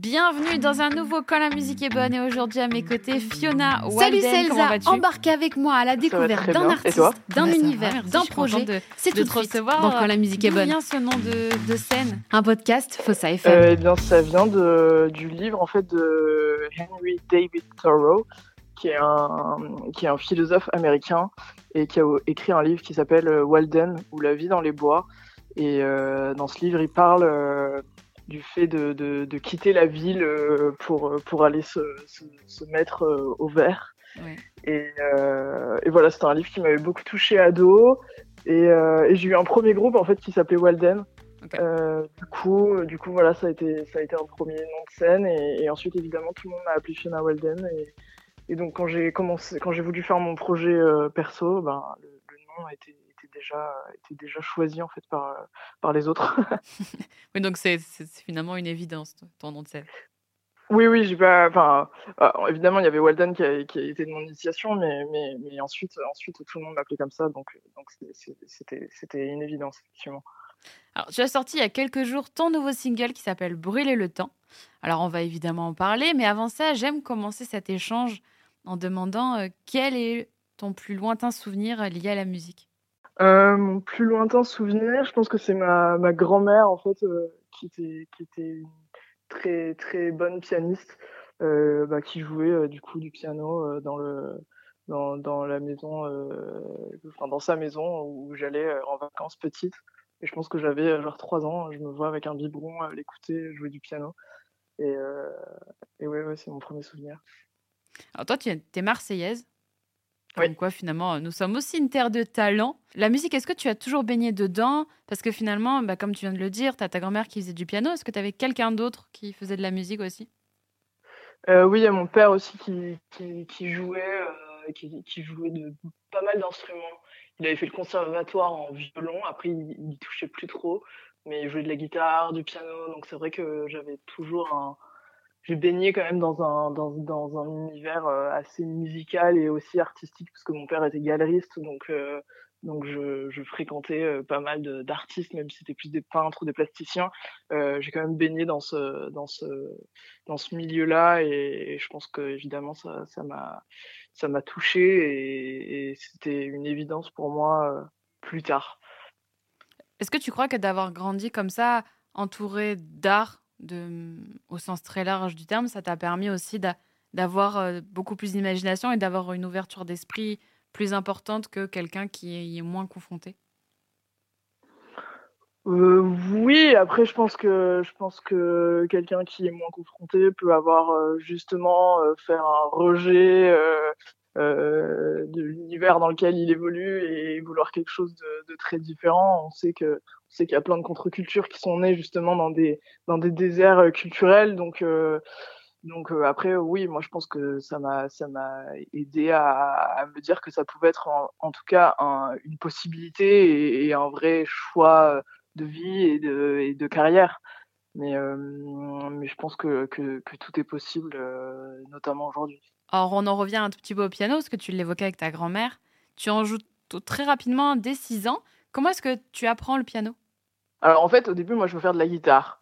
Bienvenue dans un nouveau Quand la musique est bonne et aujourd'hui à mes côtés Fiona Walden. Salut c'est comment Elsa, vas-tu embarquez avec moi à la découverte d'un artiste, d'un Bah, univers, d'un projet. C'est tout de te suite recevoir. dans Quand la musique est D'où bonne. vient ce nom de, de scène Un podcast Fossa FM. Euh, eh bien, ça vient de, du livre en fait de Henry David Thoreau, qui est un qui est un philosophe américain et qui a écrit un livre qui s'appelle euh, Walden ou la vie dans les bois. Et euh, dans ce livre, il parle euh, du fait de, de, de quitter la ville euh, pour pour aller se, se, se mettre euh, au vert. Et, euh, et voilà, c'était un livre qui m'avait beaucoup touché ado. Et, euh, et j'ai eu un premier groupe en fait qui s'appelait Walden. Euh, du coup, du coup, voilà, ça a été, ça a été un premier nom de scène, et, et ensuite, évidemment, tout le monde m'a appelé Fiona Walden, et, et donc quand j'ai commencé, quand j'ai voulu faire mon projet euh, perso, ben le, le nom était, était déjà, était déjà choisi en fait par, euh, par les autres. Oui, donc c'est finalement une évidence, ton nom de scène. oui, oui, j'ai pas, enfin, euh, évidemment, il y avait Walden qui a, qui a été de mon initiation, mais, mais, mais ensuite, ensuite, tout le monde m'appelait comme ça, donc, donc c'était, c'était une évidence effectivement. Alors, tu as sorti il y a quelques jours ton nouveau single qui s'appelle Brûler le temps. Alors, on va évidemment en parler, mais avant ça, j'aime commencer cet échange en demandant euh, quel est ton plus lointain souvenir euh, lié à la musique? Euh, mon plus lointain souvenir, je pense que c'est ma, grand-mère en fait, euh, qui était une très très bonne pianiste, euh, bah, qui jouait du piano dans la maison, dans sa maison où j'allais en vacances petite. Et je pense que j'avais genre trois ans, je me vois avec un biberon à l'écouter jouer du piano. Et, ouais, ouais, c'est mon premier souvenir. Alors, toi, tu es marseillaise? Comme Oui. quoi, finalement, nous sommes aussi une terre de talent. La musique, est-ce que tu as toujours baigné dedans? Parce que finalement, bah, comme tu viens de le dire, tu as ta grand-mère qui faisait du piano. Est-ce que tu avais quelqu'un d'autre qui faisait de la musique aussi? Euh, oui, il y a mon père aussi qui, qui, qui jouait, euh, qui, qui jouait de pas mal d'instruments. Il avait fait le conservatoire en violon, après il, il y touchait plus trop, mais il jouait de la guitare, du piano, donc c'est vrai que j'avais toujours un... J'ai baigné quand même dans un, dans, dans un univers euh, assez musical et aussi artistique, parce que mon père était galeriste, donc, euh, donc je, fréquentais euh, pas mal d'artistes, même si c'était plus des peintres ou des plasticiens. J'ai quand même baigné dans ce, dans ce, dans ce milieu-là et, et je pense que évidemment ça m'a ça m'a touché et, et c'était une évidence pour moi plus tard. Est-ce que tu crois que d'avoir grandi comme ça, entouré d'art, de, au sens très large du terme, ça t'a permis aussi d'a- d'avoir euh, beaucoup plus d'imagination et d'avoir une ouverture d'esprit plus importante que quelqu'un qui est moins confronté? Euh, oui, après je pense que je pense que quelqu'un qui est moins confronté peut avoir euh, justement euh, faire un rejet euh, de l'univers dans lequel il évolue et vouloir quelque chose de, de très différent. On sait que on sait qu'il y a plein de contre-cultures qui sont nées justement dans des dans des déserts euh, culturels, donc euh, donc euh, après oui, moi je pense que ça m'a ça m'a aidé à, à me dire que ça pouvait être en, en tout cas un- une possibilité et, et un vrai choix de vie et de, et de carrière. Mais, euh, mais je pense que, que, que tout est possible, notamment aujourd'hui. Alors, on en revient un tout petit peu au piano, parce que tu l'évoquais avec ta grand-mère. Tu en joues très rapidement dès 6 ans. Comment est-ce que tu apprends le piano? Alors en fait, au début, moi, je veux faire de la guitare.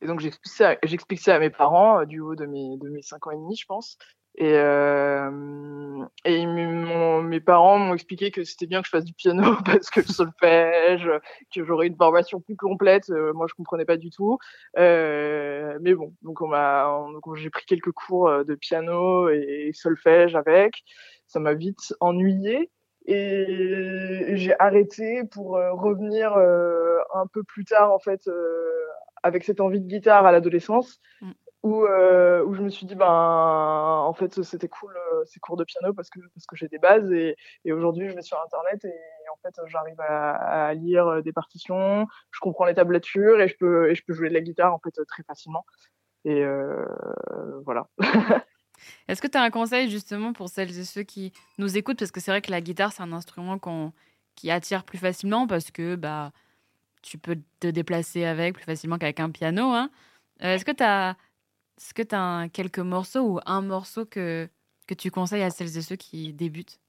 Et donc j'explique ça, j'explique ça à mes parents euh, du haut de mes, de mes 5 ans et demi, je pense. Et, euh, et mes parents m'ont expliqué que c'était bien que je fasse du piano parce que le solfège, que j'aurais une formation plus complète. euh, moi, je comprenais pas du tout. Euh, mais bon, donc on m'a, j'ai pris quelques cours euh, de piano et solfège avec. Ça m'a vite ennuyé et j'ai arrêté pour euh, revenir un peu plus tard en fait avec cette envie de guitare à l'adolescence Mm. Où euh, où je me suis dit ben en fait c'était cool euh, ces cours de piano parce que parce que j'ai des bases et, et aujourd'hui je vais sur internet et en fait j'arrive à, lire euh, des partitions je comprends les tablatures et je peux et je peux jouer de la guitare en fait très facilement et voilà Est-ce que tu as un conseil justement pour celles et ceux qui nous écoutent? Parce que c'est vrai que la guitare, c'est un instrument qu'on- qui attire plus facilement parce que bah, tu peux te déplacer avec plus facilement qu'avec un piano. hein. Est-ce que tu as, est-ce que as quelques morceaux ou un morceau que, que tu conseilles à celles et ceux qui débutent?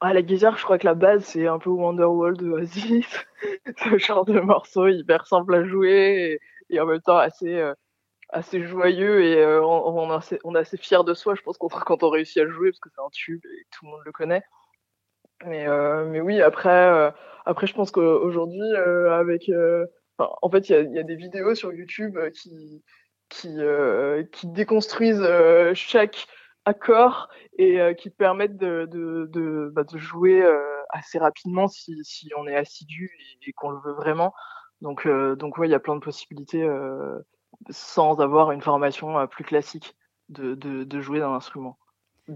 Ah, la guitare, je crois que la base, c'est un peu Wonderwall de Oasis. ce genre de morceau hyper simple à jouer et, en même temps assez, euh, assez joyeux et on, est assez, on, est assez, fier de soi, je pense, quand, on réussit à le jouer, parce que c'est un tube et tout le monde le connaît. Mais, mais oui, après, après, je pense qu'aujourd'hui, avec. en fait, il y a, des vidéos sur YouTube qui, qui, qui déconstruisent chaque accord et qui permettent de, bah, jouer assez rapidement si, on est assidu et, qu'on le veut vraiment. Donc, donc il y a plein de possibilités sans avoir une formation plus classique de, jouer d'un instrument.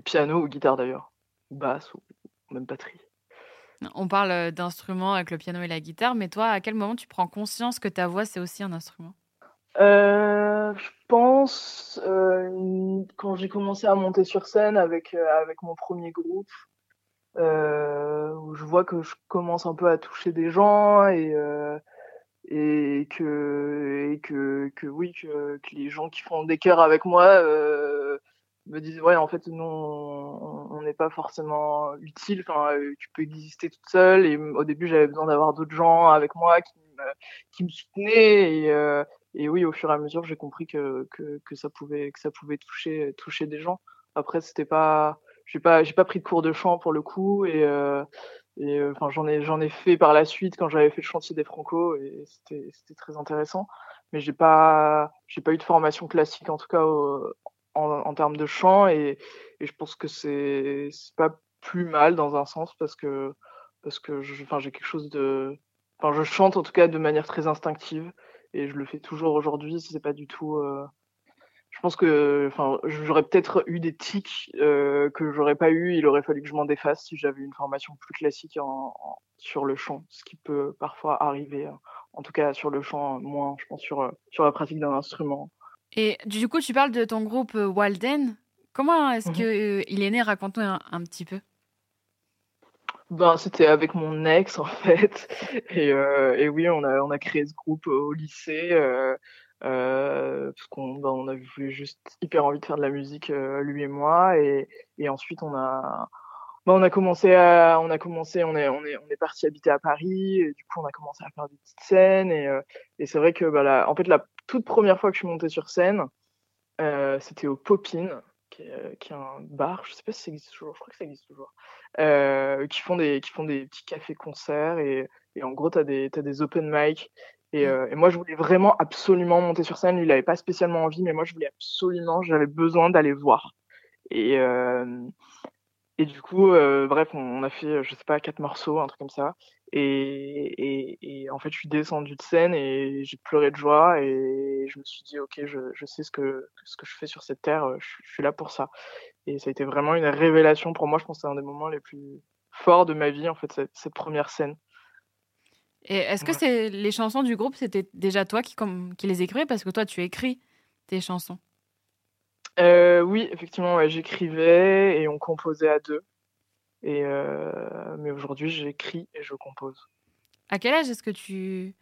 Piano ou guitare d'ailleurs, basse ou même batterie. On parle d'instruments avec le piano et la guitare, mais toi, à quel moment tu prends conscience que ta voix, c'est aussi un instrument? euh, Je pense euh, quand j'ai commencé à monter sur scène avec, euh, avec mon premier groupe, où je vois que je commence un peu à toucher des gens et, et, que, et que, que oui, que, que, les gens qui font des cœurs avec moi me disent ouais en fait nous on n'est pas forcément utile. Enfin euh, tu peux exister toute seule. Et au début j'avais besoin d'avoir d'autres gens avec moi qui me, qui me soutenaient. Et, euh, et oui au fur et à mesure j'ai compris que, que, que ça pouvait que ça pouvait toucher toucher des gens. Après c'était pas j'ai pas j'ai pas pris de cours de chant pour le coup et euh, et enfin j'en ai j'en ai fait par la suite quand j'avais fait le chantier des Franco et c'était c'était très intéressant. Mais j'ai pas j'ai pas eu de formation classique en tout cas au, en, termes de chant et, je pense que c'est pas plus mal dans un sens parce que parce que j'ai quelque chose de enfin je chante en tout cas de manière très instinctive et je le fais toujours aujourd'hui c'est pas du tout euh, je pense que enfin j'aurais peut-être eu des tics euh, que j'aurais pas eu il aurait fallu que je m'en défasse si j'avais une formation plus classique en, sur le chant ce qui peut parfois arriver en tout cas sur le chant moins je pense sur sur la pratique d'un instrument et du coup, tu parles de ton groupe euh, Walden. Comment est-ce mmh qu'il euh, est né? Raconte-nous un, petit peu. Ben, c'était avec mon ex en fait. Et, euh, et, oui, on a, on a créé ce groupe au lycée. parce qu'on ben, on avait juste hyper envie de faire de la musique, lui et moi. Et, et ensuite, on a, ben, on a commencé à, on a commencé, on est, on est, on est parti habiter à Paris. Et du coup, on a commencé à faire des petites scènes. Et, et c'est vrai que, ben, en fait, la toute première fois que je suis montée sur scène, euh, c'était au Popin, qui est, euh, qui est, un bar, je sais pas si ça existe toujours, je crois que ça existe toujours, euh, qui, font des, qui font des petits cafés-concerts et, et, en gros, tu as des, as des open mic. Et, mmh. euh, et, moi, je voulais vraiment absolument monter sur scène. Lui, il avait pas spécialement envie, mais moi, je voulais absolument, j'avais besoin d'aller voir. Et, euh, et du coup, euh, bref, on, a fait, je sais pas, quatre morceaux, un truc comme ça. Et, et, en fait, je suis descendu de scène et j'ai pleuré de joie et je me suis dit, ok, je, je sais ce que, ce que je fais sur cette terre, euh, je, suis là pour ça. Et ça a été vraiment une révélation pour moi. Je pense que c'est un des moments les plus forts de ma vie, en fait, cette, première scène. Et est-ce que c'est les chansons du groupe, c'était déjà toi qui, comme, qui les écrivais? Parce que toi, tu écris tes chansons. Euh, oui, effectivement, j'écrivais et on composait à deux. Et euh, mais aujourd'hui, j'écris et je compose. À quel âge est-ce que tu,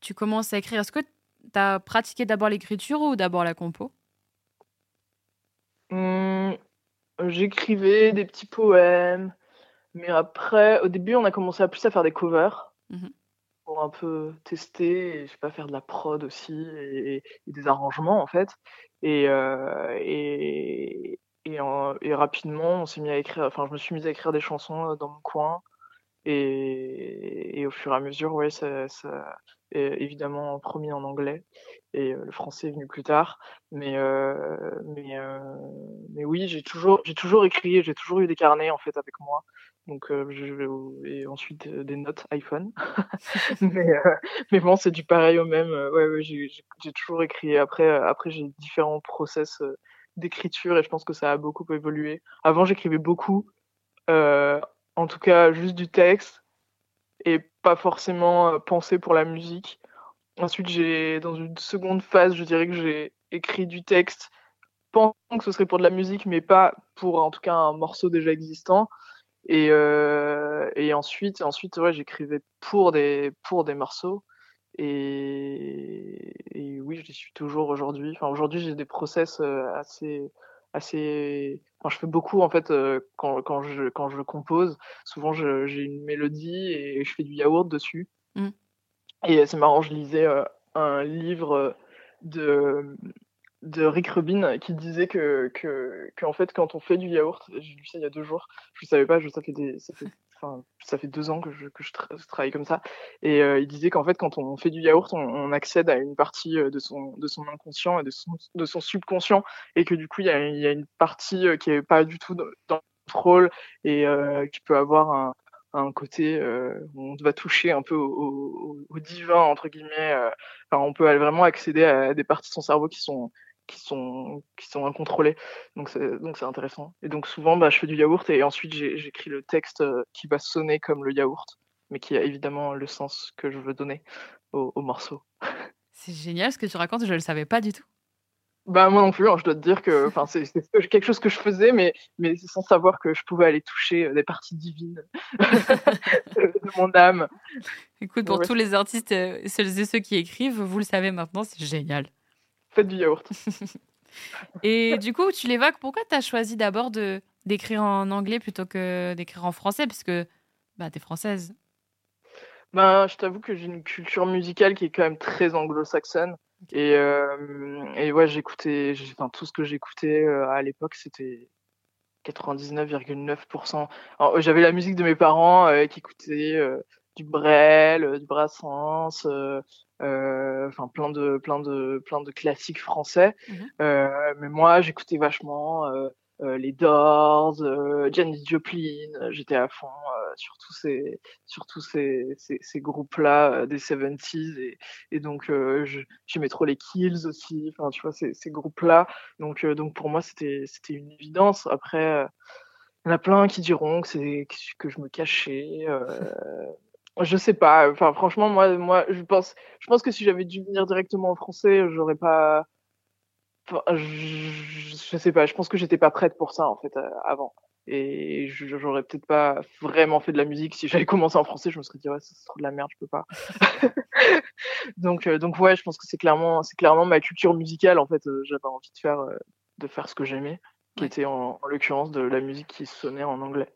tu commences à écrire? Est-ce que tu as pratiqué d'abord l'écriture ou d'abord la compo? Mmh, J'écrivais des petits poèmes, mais après, au début, on a commencé à plus à faire des covers. Mmh pour un peu tester et je sais pas faire de la prod aussi et, des arrangements en fait. Et euh, et, et, rapidement on s'est mis à écrire enfin je me suis mis à écrire des chansons euh, dans mon coin et, au fur et à mesure ouais ça, ça évidemment premier en anglais et euh, le français est venu plus tard. Mais mais mais oui j'ai toujours j'ai toujours écrit j'ai toujours eu des carnets en fait avec moi donc, euh, je, et ensuite euh, des notes iPhone. mais, euh, mais bon, c'est du pareil au même. ouais, ouais j'ai toujours écrit. Après, après j'ai différents process d'écriture et je pense que ça a beaucoup évolué. Avant, j'écrivais beaucoup, en tout cas juste du texte et pas forcément pensé pour la musique. Ensuite, j'ai dans une seconde phase, je dirais que j'ai écrit du texte pensant que ce serait pour de la musique, mais pas pour en tout cas un morceau déjà existant. Et, euh, et ensuite, ensuite ouais, j'écrivais pour des, pour des morceaux. Et, et oui, je suis toujours aujourd'hui. Enfin, aujourd'hui, j'ai des process euh, assez, assez. Enfin, je fais beaucoup en fait euh, quand, quand, je, quand je compose. Souvent, j'ai une mélodie et je fais du yaourt dessus. Mmh. Et c'est marrant, je lisais un livre de de Rick Rubin qui disait que, que, en fait, quand on fait du yaourt, j'ai lu ça il y a deux jours, je ne savais pas, je, ça, fait des, ça, fait, ça fait deux ans que je, que je, travaille comme ça, et euh, il disait qu'en fait, quand on fait du yaourt, on, accède à une partie euh, de son, de son inconscient et de son, de son subconscient, et que du coup, il y a, y a une partie euh, qui est pas du tout dans le contrôle et qui peut avoir un, un côté où on va toucher un peu au, au, divin entre guillemets. On peut vraiment accéder à des parties de son cerveau qui sont qui sont qui sont incontrôlées. Donc c'est donc c'est intéressant. Et donc souvent, bah, je fais du yaourt et ensuite j'écris le texte euh, qui va sonner comme le yaourt, mais qui a évidemment le sens que je veux donner au, au morceau. C'est génial ce que tu racontes. Je le savais pas du tout. Bah moi non plus, hein, je dois te dire que enfin c'est quelque chose que je faisais, mais mais sans savoir que je pouvais aller toucher euh, des parties divines de mon âme. Écoute, pour ouais. tous les artistes, euh, celles et ceux qui écrivent, vous le savez maintenant, c'est génial. Faites du yaourt. et du coup, tu l'évoques, pourquoi tu as choisi d'abord de d'écrire en anglais plutôt que d'écrire en français, puisque bah t'es française. Ben, je t'avoue que j'ai une culture musicale qui est quand même très anglo-saxonne. Et, euh, et ouais, j'écoutais, enfin, tout ce que j'écoutais euh, à l'époque, c'était 99,9%. J'avais la musique de mes parents euh, qui écoutaient euh, du Brel, du Brassens, enfin plein de plein de plein de classiques français. Mmh mais moi, j'écoutais vachement euh, les Doors, euh, Janis Joplin, j'étais à fond euh, sur tous ces, sur tous ces, ces, ces groupes-là des 70s et, et donc j'aimais trop les Kills aussi, enfin tu vois ces, ces groupes-là. Donc donc pour moi c'était c'était une évidence. Après il y en a plein qui diront que c'est que je me cachais. Je sais pas. Enfin franchement moi moi je pense je pense que si j'avais dû venir directement en français j'aurais pas je, je sais pas, je pense que j'étais pas prête pour ça en fait euh, avant. Et j'aurais peut-être pas vraiment fait de la musique si j'avais commencé en français. Je me serais dit ouais, c'est trop de la merde, je peux pas. donc euh, donc ouais, je pense que c'est clairement c'est clairement ma culture musicale en fait. Euh, J'avais envie de faire de faire ce que j'aimais, qui Ouais. était en, en l'occurrence de la musique qui sonnait en anglais.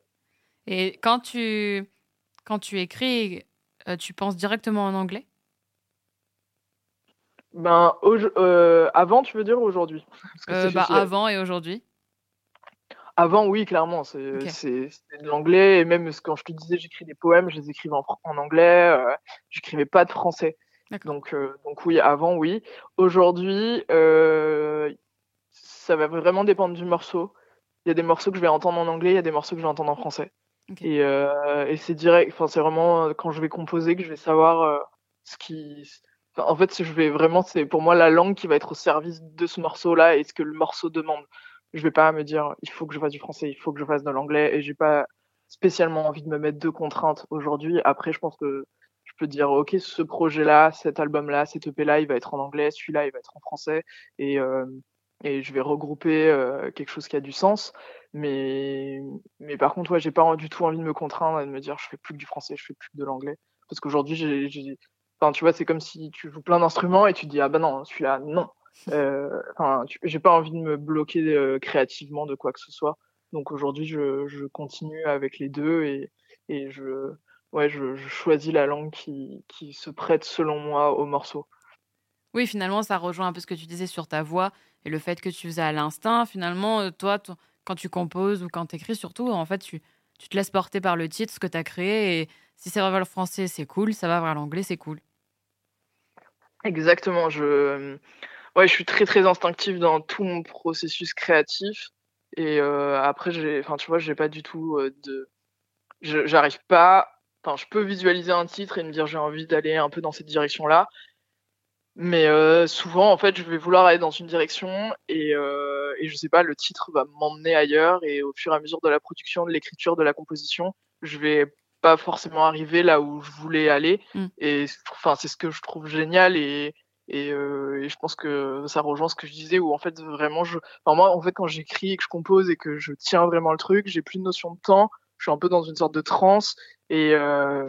Et quand tu, quand tu écris, euh, tu penses directement en anglais? Ben euh, avant, tu veux dire ou aujourd'hui? Euh, bah, Avant et aujourd'hui Avant, oui, clairement, c'est de l'anglais. Et même quand je te disais, j'écris des poèmes, je les écrivais en, en anglais. J'écrivais pas de français. Donc, donc oui, avant, oui. Aujourd'hui, ça va vraiment dépendre du morceau. Il y a des morceaux que je vais entendre en anglais, il y a des morceaux que je vais entendre en français. Et, euh, et c'est direct. Enfin, c'est vraiment euh, quand je vais composer que je vais savoir euh, ce qui. enfin, en fait, je vais vraiment, c'est pour moi la langue qui va être au service de ce morceau-là et ce que le morceau demande. Je vais pas me dire, il faut que je fasse du français, il faut que je fasse de l'anglais, et j'ai pas spécialement envie de me mettre de contraintes aujourd'hui. Après, je pense que je peux dire, ok, ce projet-là, cet album-là, cet EP-là, il va être en anglais, celui-là, il va être en français, et euh, et je vais regrouper euh, quelque chose qui a du sens. Mais mais par contre, ouais, j'ai pas du tout envie de me contraindre et de me dire, je fais plus que du français, je fais plus que de l'anglais, parce qu'aujourd'hui, j'ai, enfin, tu vois, c'est comme si tu joues plein d'instruments et tu te dis, ah ben non, celui-là, non. Euh, j'ai pas envie de me bloquer euh, créativement de quoi que ce soit. Donc aujourd'hui, je, je continue avec les deux et, et je, ouais, je, je choisis la langue qui, qui se prête selon moi au morceau. Oui, finalement, ça rejoint un peu ce que tu disais sur ta voix et le fait que tu faisais à l'instinct. Finalement, euh, toi, quand tu composes ou quand tu écris, surtout, en fait, tu, te laisses porter par le titre, ce que tu as créé. Et si ça va vers le français, c'est cool. Ça va vers l'anglais, c'est cool. Exactement. Je, ouais, je suis très très instinctif dans tout mon processus créatif. Et euh, après, enfin, tu vois, j'ai pas du tout euh, de, j'arrive pas. Enfin, je peux visualiser un titre et me dire j'ai envie d'aller un peu dans cette direction-là. Mais euh, souvent, en fait, je vais vouloir aller dans une direction et, euh, et je sais pas, le titre va m'emmener ailleurs et au fur et à mesure de la production, de l'écriture, de la composition, je vais pas forcément arriver là où je voulais aller. Mm. Et enfin, c'est ce que je trouve génial et et, euh, et je pense que ça rejoint ce que je disais où en fait vraiment je, enfin moi en fait quand j'écris et que je compose et que je tiens vraiment le truc, j'ai plus de notion de temps, je suis un peu dans une sorte de transe et euh,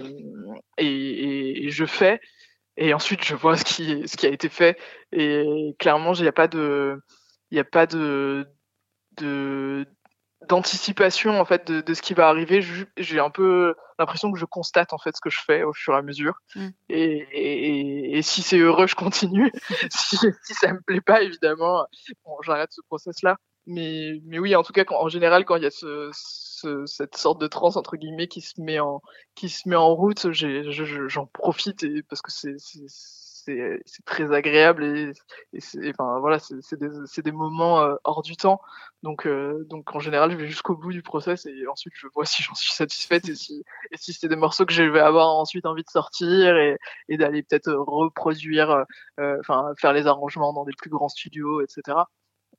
et, et, et je fais et ensuite je vois ce qui ce qui a été fait et clairement il n'y a pas de il y a pas de de d'anticipation en fait de, de, ce qui va arriver. J'ai un peu l'impression que je constate en fait ce que je fais au fur et à mesure. Mm. Et, et, et, si c'est heureux, je continue. si, si, ça me plaît pas, évidemment, bon, j'arrête ce process là. Mais, mais oui, en tout cas, quand, en général, quand il y a ce, ce, cette sorte de transe entre guillemets qui se met en qui se met en route, j'en profite et parce que c'est c'est très agréable et, et enfin voilà c'est des, des moments euh, hors du temps. Donc euh, donc en général je vais jusqu'au bout du process et ensuite je vois si j'en suis satisfaite et si et si c'est des morceaux que je vais avoir ensuite envie de sortir et, et d'aller peut-être reproduire euh, enfin faire les arrangements dans des plus grands studios etc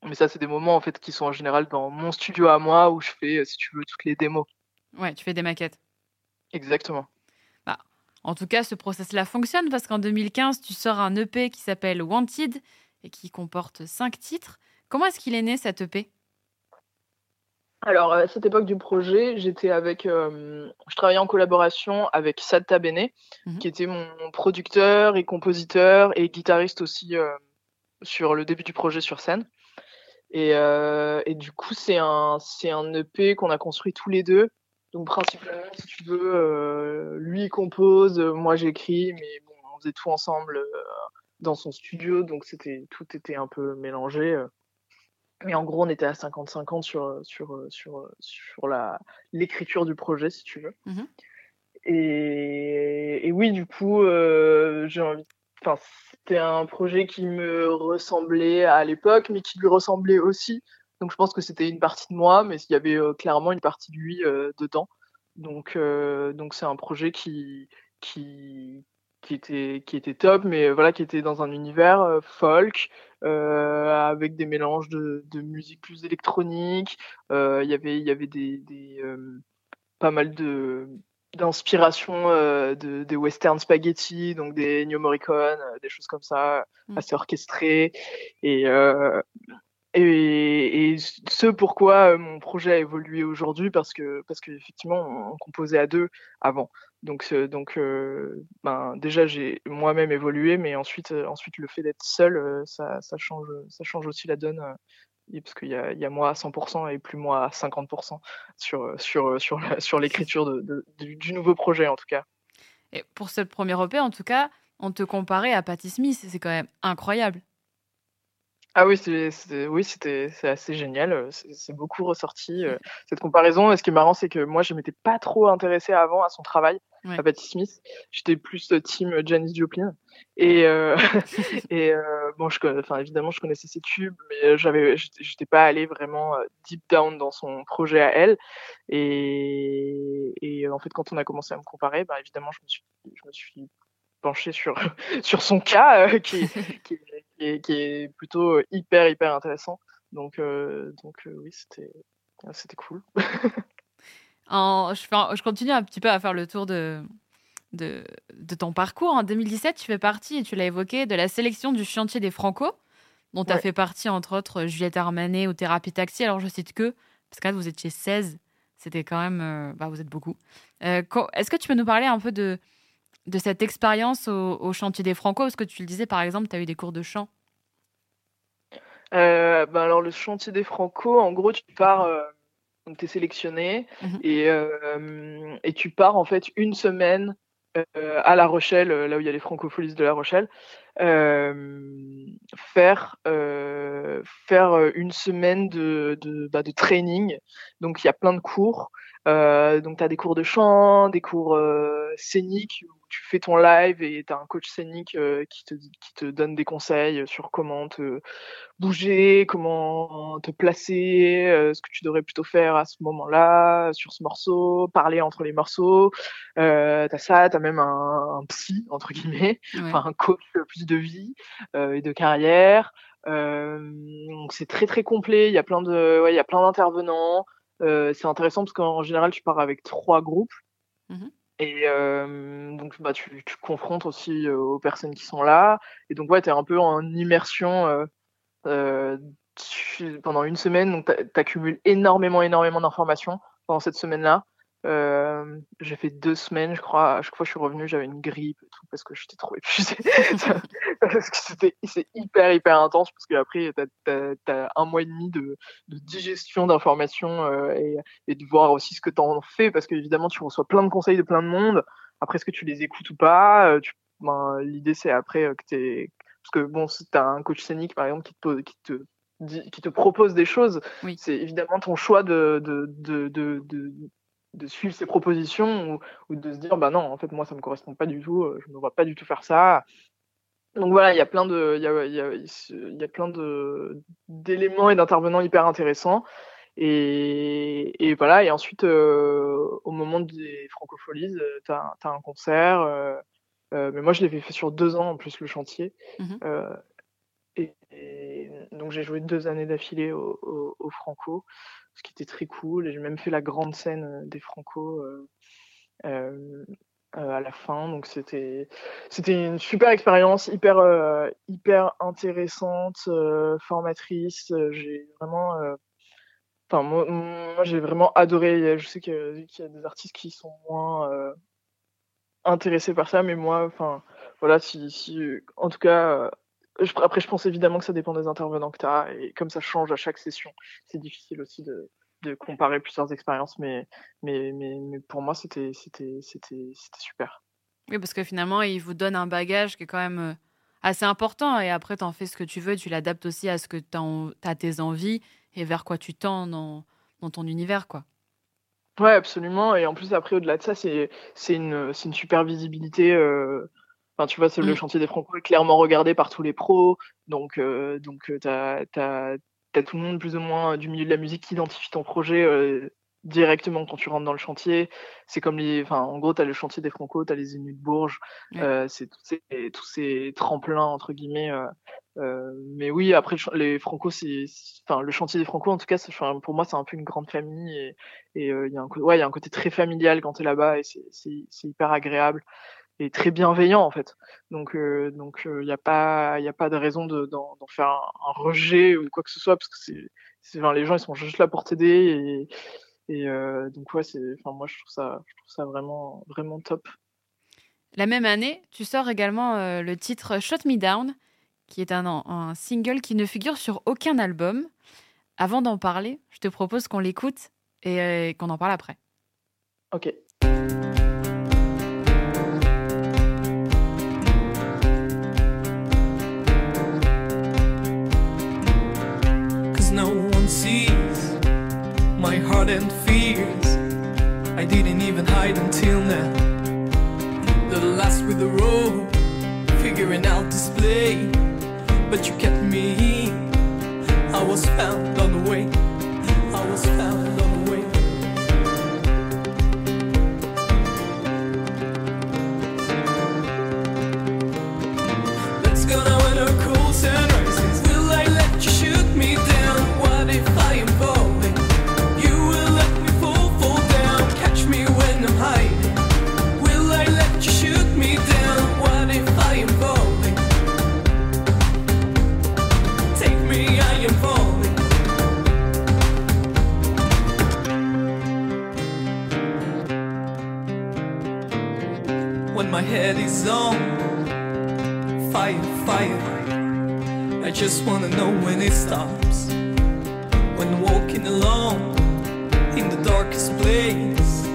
mais ça c'est des moments en fait qui sont en général dans mon studio à moi où je fais si tu veux toutes les démos ouais tu fais des maquettes exactement en tout cas, ce process-là fonctionne parce qu'en 2015, tu sors un EP qui s'appelle Wanted et qui comporte cinq titres. Comment est-ce qu'il est né cet EP alors, à cette époque du projet, j'étais avec, euh, je travaillais en collaboration avec Sad Tabene, mhm. qui était mon producteur et compositeur et guitariste aussi euh, sur le début du projet sur scène. Et, euh, et du coup, c'est un, c'est un EP qu'on a construit tous les deux donc principalement, si tu veux, euh, lui compose, euh, moi j'écris, mais bon, on faisait tout ensemble dans son studio, donc c'était tout était un peu mélangé. Mais en gros, on était à 50-50 sur sur sur sur la l'écriture du projet, si tu veux. Mmh et, et, oui, du coup, j'ai envie. C'était un projet qui me ressemblait à l'époque, mais qui lui ressemblait aussi donc je pense que c'était une partie de moi, mais il y avait euh, clairement une partie de lui euh, dedans. Donc euh, donc c'est un projet qui qui qui était qui était top, mais voilà qui était dans un univers folk avec des mélanges de, de musique plus électronique. Il y avait il y avait des, des pas mal de d'inspiration de, des western spaghetti, donc des Ennio Morricone, des choses comme ça, mmh. assez orchestrées. Et, et, et, ce pourquoi euh, mon projet a évolué aujourd'hui, parce que parce qu'effectivement on, composait à deux avant. Donc donc euh, ben déjà j'ai moi-même évolué, mais ensuite euh, ensuite le fait d'être seul, ça, ça change ça change aussi la donne. Parce qu'il y a, y a moi à 100% et plus moi à 50% sur sur sur sur l'écriture de, de, du nouveau projet en tout cas. Et pour ce premier EP en tout cas, on te comparait à Patti Smith, c'est quand même incroyable. Ah oui, c'est oui, c'était c'est assez génial. Euh, c'est beaucoup ressorti euh, cette comparaison. Et ce qui est marrant, c'est que moi, je m'étais pas trop intéressée avant à son travail, à Patti Smith. J'étais plus euh, team Janis Joplin. Et et bon, je, enfin évidemment, je connaissais ses tubes, mais j'avais, j'étais pas allée vraiment deep down dans son projet à elle. Et et en fait, quand on a commencé à me comparer, bah évidemment, je me suis je me suis penché sur sur son cas qui, qui, qui est, plutôt hyper, hyper intéressant. Donc, euh, donc euh, oui, c'était, c'était cool. En, je, fais, je continue un petit peu à faire le tour de, de, de, ton parcours. En 2017, tu fais partie, et tu l'as évoqué, de la sélection du chantier des Franco, dont tu as fait partie, entre autres, Juliette Armanet ou Thérapie Taxi. Alors, je cite que, parce que là, vous étiez 16, c'était quand même. Euh, bah, vous êtes beaucoup. est-ce que tu peux nous parler un peu de, de cette expérience au, chantier des Franco? Parce que tu le disais, par exemple, tu as eu des cours de chant. Euh, ben alors, le chantier des Franco, en gros, tu pars, euh, tu es sélectionné mmh et, euh, et tu pars en fait une semaine à La Rochelle, là où il y a les francopholies de La Rochelle, faire, faire une semaine de, de, bah, de training. Donc, il y a plein de cours. donc, tu as des cours de chant, des cours scéniques tu fais ton live et tu as un coach scénique euh, qui, te, qui te donne des conseils sur comment te bouger, comment te placer, euh, ce que tu devrais plutôt faire à ce moment-là, sur ce morceau, parler entre les morceaux. Euh, tu as ça, tu as même un, psy, entre guillemets, enfin un coach plus de vie euh, et de carrière. donc c'est très très complet, il y a plein de ouais, il y a plein d'intervenants. c'est intéressant parce qu'en général tu pars avec trois groupes. Mmh et euh, donc, bah, tu, tu confrontes aussi euh, aux personnes qui sont là. Et donc, ouais, tu es un peu en immersion euh, pendant une semaine. Donc, tu accumules énormément, énormément d'informations pendant cette semaine-là. Euh, j'ai fait deux semaines, je crois. À chaque fois que je suis revenu, j'avais une grippe et tout parce que j'étais trop épuisée. parce que c'était c'est hyper hyper intense parce qu'après t'as as, un mois et demi de, de digestion d'informations euh, et, et, de voir aussi ce que t'en fais parce qu'évidemment tu reçois plein de conseils de plein de monde. Après, est-ce que tu les écoutes ou pas? Euh, ben, L'idée c'est après que t'es parce que bon, si t'as un coach scénique par exemple qui te, qui te qui te propose des choses, oui. c'est évidemment ton choix de, de, de, de, de suivre ses propositions ou, de se dire bah non en fait moi ça me correspond pas du tout euh, je ne vois pas du tout faire ça. Donc voilà il y a plein de il y a, y a, y a plein de d'éléments et d'intervenants hyper intéressants. Et, et voilà et ensuite euh, au moment des francopholies euh, tu as, as, un concert euh, mais moi je l'ai fait sur deux ans en plus le chantier. Mmh et, et, donc j'ai joué deux années d'affilée au, au, au Franco ce qui était très cool. J'ai même fait la grande scène euh, des Franco euh, euh, à la fin. Donc c'était c'était une super expérience, hyper hyper intéressante, formatrice. J'ai vraiment Enfin, moi, j'ai vraiment adoré. Je sais qu'il y, a des artistes qui sont moins intéressés par ça, mais moi, enfin, voilà, si, si, en tout cas, après, je pense évidemment que ça dépend des intervenants que tu as et comme ça change à chaque session, c'est difficile aussi de, de, comparer plusieurs expériences, mais, mais, mais, mais pour moi, c'était super. Oui, parce que finalement, il vous donne un bagage qui est quand même euh, assez important et après, tu en fais ce que tu veux, tu l'adaptes aussi à ce que tu as tes envies et vers quoi tu tends dans, dans ton univers, quoi. Ouais, absolument. Et en plus, après, au-delà de ça, c'est une, une super visibilité. Euh, tu vois, le mmh. chantier des Franco est clairement regardé par tous les pros. Donc, euh, donc tu as, tout le monde plus ou moins du milieu de la musique qui identifie ton projet euh, directement quand tu rentres dans le chantier. C'est comme les, enfin, en gros, tu as le chantier des Franco, tu as les Inuits de Bourges, euh, c'est tous ces, tous ces tremplins, entre guillemets. mais oui, après, les Franco, c'est, enfin, le chantier des Franco, en tout cas, pour moi, c'est un peu une grande famille et il y a un, ouais, y a un côté très familial quand tu es là-bas et c'est hyper agréable est très bienveillant en fait. Donc euh, donc il euh, n'y a pas il a pas de raison d'en faire un, rejet ou quoi que ce soit parce que c'est enfin, les gens ils sont juste là pour t'aider et, et euh, donc ouais c'est enfin moi je trouve ça je trouve ça vraiment vraiment top. La même année, tu sors également le titre Shut Me Down qui est un, un single qui ne figure sur aucun album. Avant d'en parler, je te propose qu'on l'écoute et qu'on en parle après. Ok. And fears. I didn't even hide until now. The last with the road Figuring out display. But you kept me I was found on the way. I was found fire, fire. I just wanna know when it stops. When walking alone in the darkest place,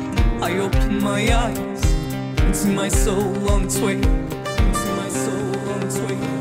I open my eyes and see my soul on its way. See my soul on its way.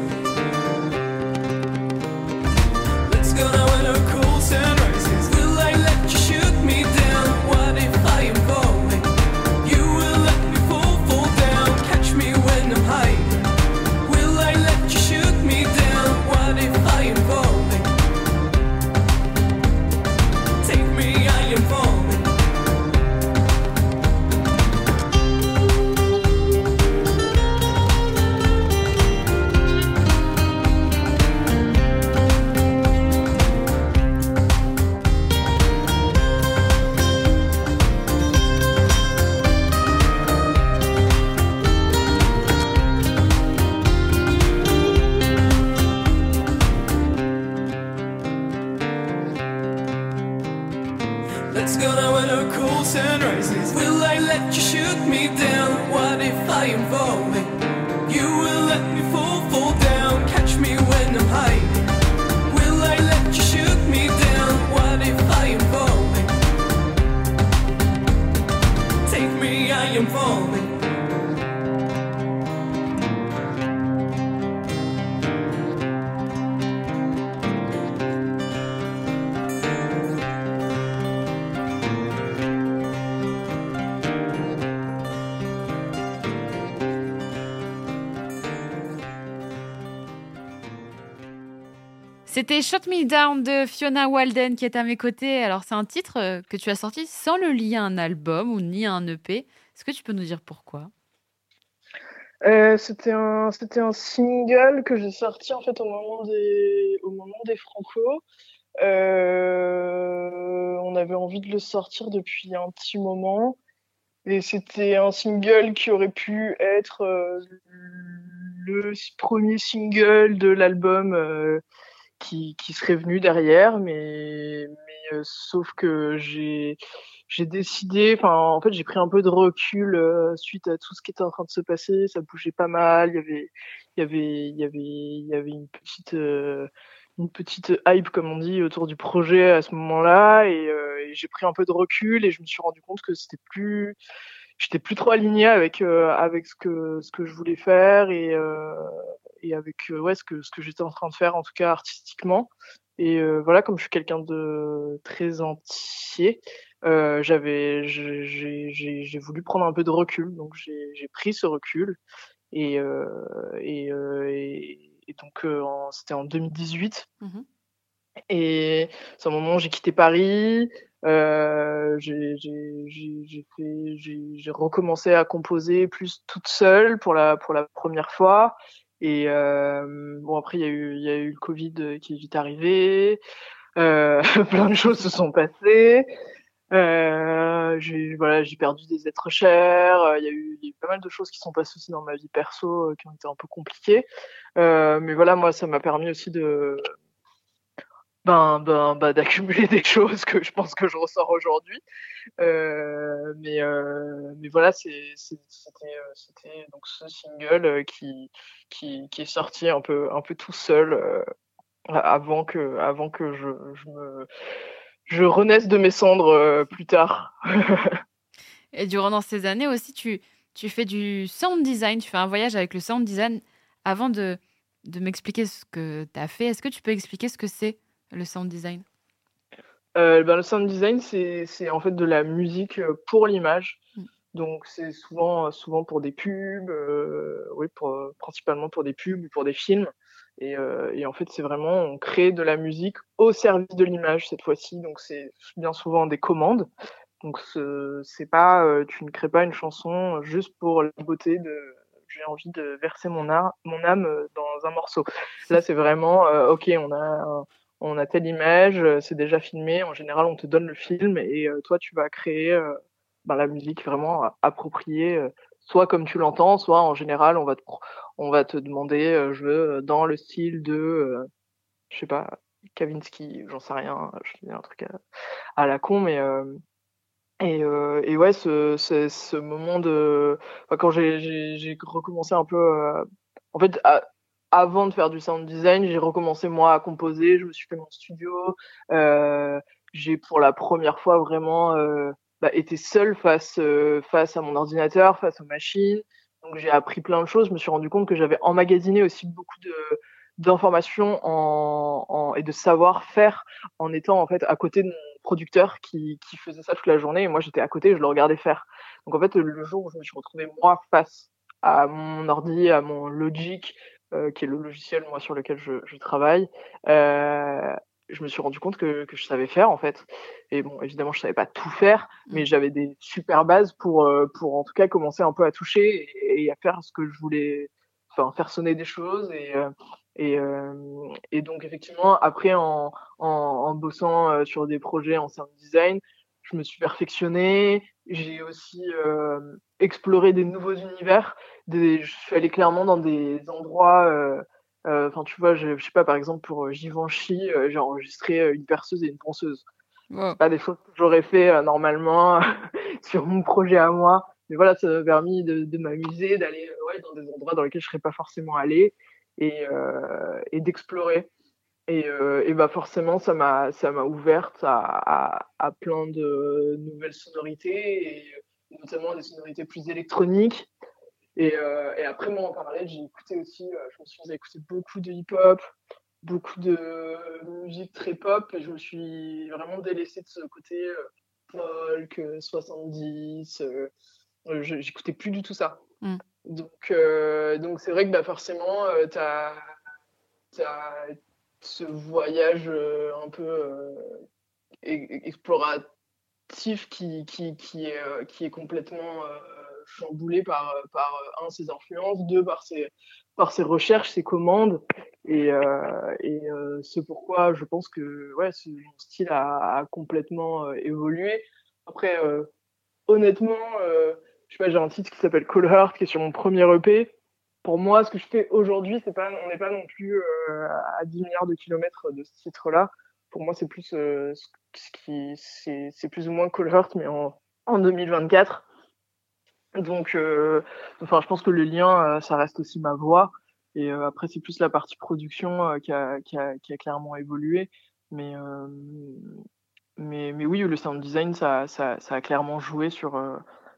C'était Shot Me Down de Fiona Walden qui est à mes côtés. Alors, c'est un titre euh, que tu as sorti sans le lier à un album ou ni à un EP. Est-ce que tu peux nous dire pourquoi? Euh, c'était un, un single que j'ai sorti en fait au moment des, au moment des Franco. Euh, on avait envie de le sortir depuis un petit moment et c'était un single qui aurait pu être le premier single de l'album qui, qui serait venu derrière, mais, mais euh, sauf que j'ai décidé, enfin en fait j'ai pris un peu de recul euh, suite à tout ce qui était en train de se passer, ça bougeait pas mal, il y avait il y avait il y avait il y avait une petite euh, une petite hype comme on dit autour du projet à ce moment-là. Et, euh, et j'ai pris un peu de recul et je me suis rendu compte que c'était plus j'étais plus trop aligné avec euh, avec ce que ce que je voulais faire. Et euh, et avec euh, ouais ce que ce que j'étais en train de faire en tout cas artistiquement. Et euh, voilà comme je suis quelqu'un de très entier euh, j'avais j'ai voulu prendre un peu de recul. Donc j'ai pris ce recul et et, et, et donc c'était en 2018 Mhm. et c'est un moment où j'ai quitté Paris. Euh, j'ai recommencé à composer plus toute seule pour la pour la première fois et euh, bon après il y a eu y a eu le Covid qui est vite arrivé. Euh, plein de choses se sont passées. Euh, j'ai voilà j'ai perdu des êtres chers. Euh, il y a eu y a eu pas mal de choses qui sont passées aussi dans ma vie perso euh, qui ont été un peu compliquées. Euh, mais voilà moi ça m'a permis aussi de ben, ben, ben, d'accumuler des choses que je pense que je ressors aujourd'hui. Euh, mais, euh, mais voilà, euh, c'était donc ce single qui, qui, qui est sorti un peu, un peu tout seul avant que, avant que je, je me, je renaisse de mes cendres plus tard. Et durant ces années aussi, tu, tu fais du sound design, tu fais un voyage avec le sound design. Avant de, de m'expliquer ce que tu as fait, est-ce que tu peux expliquer ce que c'est? Le sound design? Euh, ben, le sound design, c'est, en fait de la musique euh, pour l'image. Mm. Donc c'est souvent, souvent pour des pubs, euh, oui, pour, principalement pour des pubs ou pour des films. Et, euh, et en fait, c'est vraiment, on crée de la musique au service de l'image cette fois-ci. Donc c'est bien souvent des commandes. Donc ce- c'est pas, tu ne crées pas une chanson juste pour la beauté de, j'ai envie de verser mon, art, mon âme dans un morceau. Là, c'est vraiment, euh, ok, on a on a telle image, euh, c'est déjà filmé. En général, on te donne le film et euh, toi, tu vas créer euh, ben, la musique vraiment appropriée, soit comme tu l'entends, soit en général, on va te, demander, je veux dans le style de, je sais pas, Kavinsky, j'en sais rien, je dis un truc à, la con, mais et, ouais, ce, moment de, quand j'ai recommencé un peu, en fait, à- avant de faire du sound design, j'ai recommencé moi à composer. Je me suis fait mon studio. Euh, j'ai pour la première fois vraiment euh, bah, été seule face euh, face à mon ordinateur, face aux machines. Donc j'ai appris plein de choses. Je me suis rendu compte que j'avais emmagasiné aussi beaucoup de d'informations et de savoir-faire en étant en fait à côté de mon producteur qui, qui faisait ça toute la journée et moi j'étais à côté je le regardais faire donc en fait le jour où je me suis retrouvée moi face à mon ordi à mon Logic qui est le logiciel moi sur lequel je, je travaille euh, je me suis rendu compte que, que je savais faire en fait. Et bon évidemment je savais pas tout faire mais j'avais des super bases pour euh, pour en tout cas commencer un peu à toucher et, et à faire ce que je voulais enfin faire sonner des choses et euh, et, euh, et donc effectivement, après en, en, en bossant euh, sur des projets en sound design, je me suis perfectionné. J'ai aussi euh, exploré des nouveaux univers. Des, je suis allé clairement dans des endroits. euh, euh, Enfin, tu vois, je, je sais pas, par exemple pour Givenchy, euh, j'ai enregistré euh, une perceuse et une ponceuse. Wow. C'est pas des choses que j'aurais fait euh, normalement sur mon projet à moi. Mais voilà, ça m'a permis de, de m'amuser, d'aller euh, ouais, dans des endroits dans lesquels je serais pas forcément allé et, euh, et d'explorer. Et, euh, et bah forcément, ça m'a ça m'a ouverte à, à, à plein de nouvelles sonorités, et notamment des sonorités plus électroniques. Et, euh, et après, moi, en parallèle, j'ai écouté aussi, euh, je me suis écouter beaucoup de hip-hop, beaucoup de musique très pop, et je me suis vraiment délaissé de ce côté folk, euh, 70. euh, j'écoutais plus du tout ça. Mm. Donc, donc c'est vrai que bah, forcément, t'as as ce voyage euh, un peu euh, exploratif qui, qui, qui, est, euh, qui est complètement chamboulé par, par un, ses influences, deux, par ses, par ses recherches, ses commandes, et, euh, et c'est pourquoi je pense que ouais, ce, mon style a, complètement évolué. Après, honnêtement, je j'ai un titre qui s'appelle Call Heart, qui est sur mon premier EP. Pour moi, ce que je fais aujourd'hui, c'est pas, on n'est pas non plus euh, à 10 milliards de kilomètres de ce titre-là. Pour moi, c'est plus euh, ce qui, c'est, c'est plus ou moins Call Heart, mais en, en 2024. Donc, euh, enfin, je pense que le lien, euh, ça reste aussi ma voix. Et euh, après, c'est plus la partie production euh, qui, a, qui, a, qui a clairement évolué. Mais, mais, mais oui, le sound design, ça, ça, ça a clairement joué sur,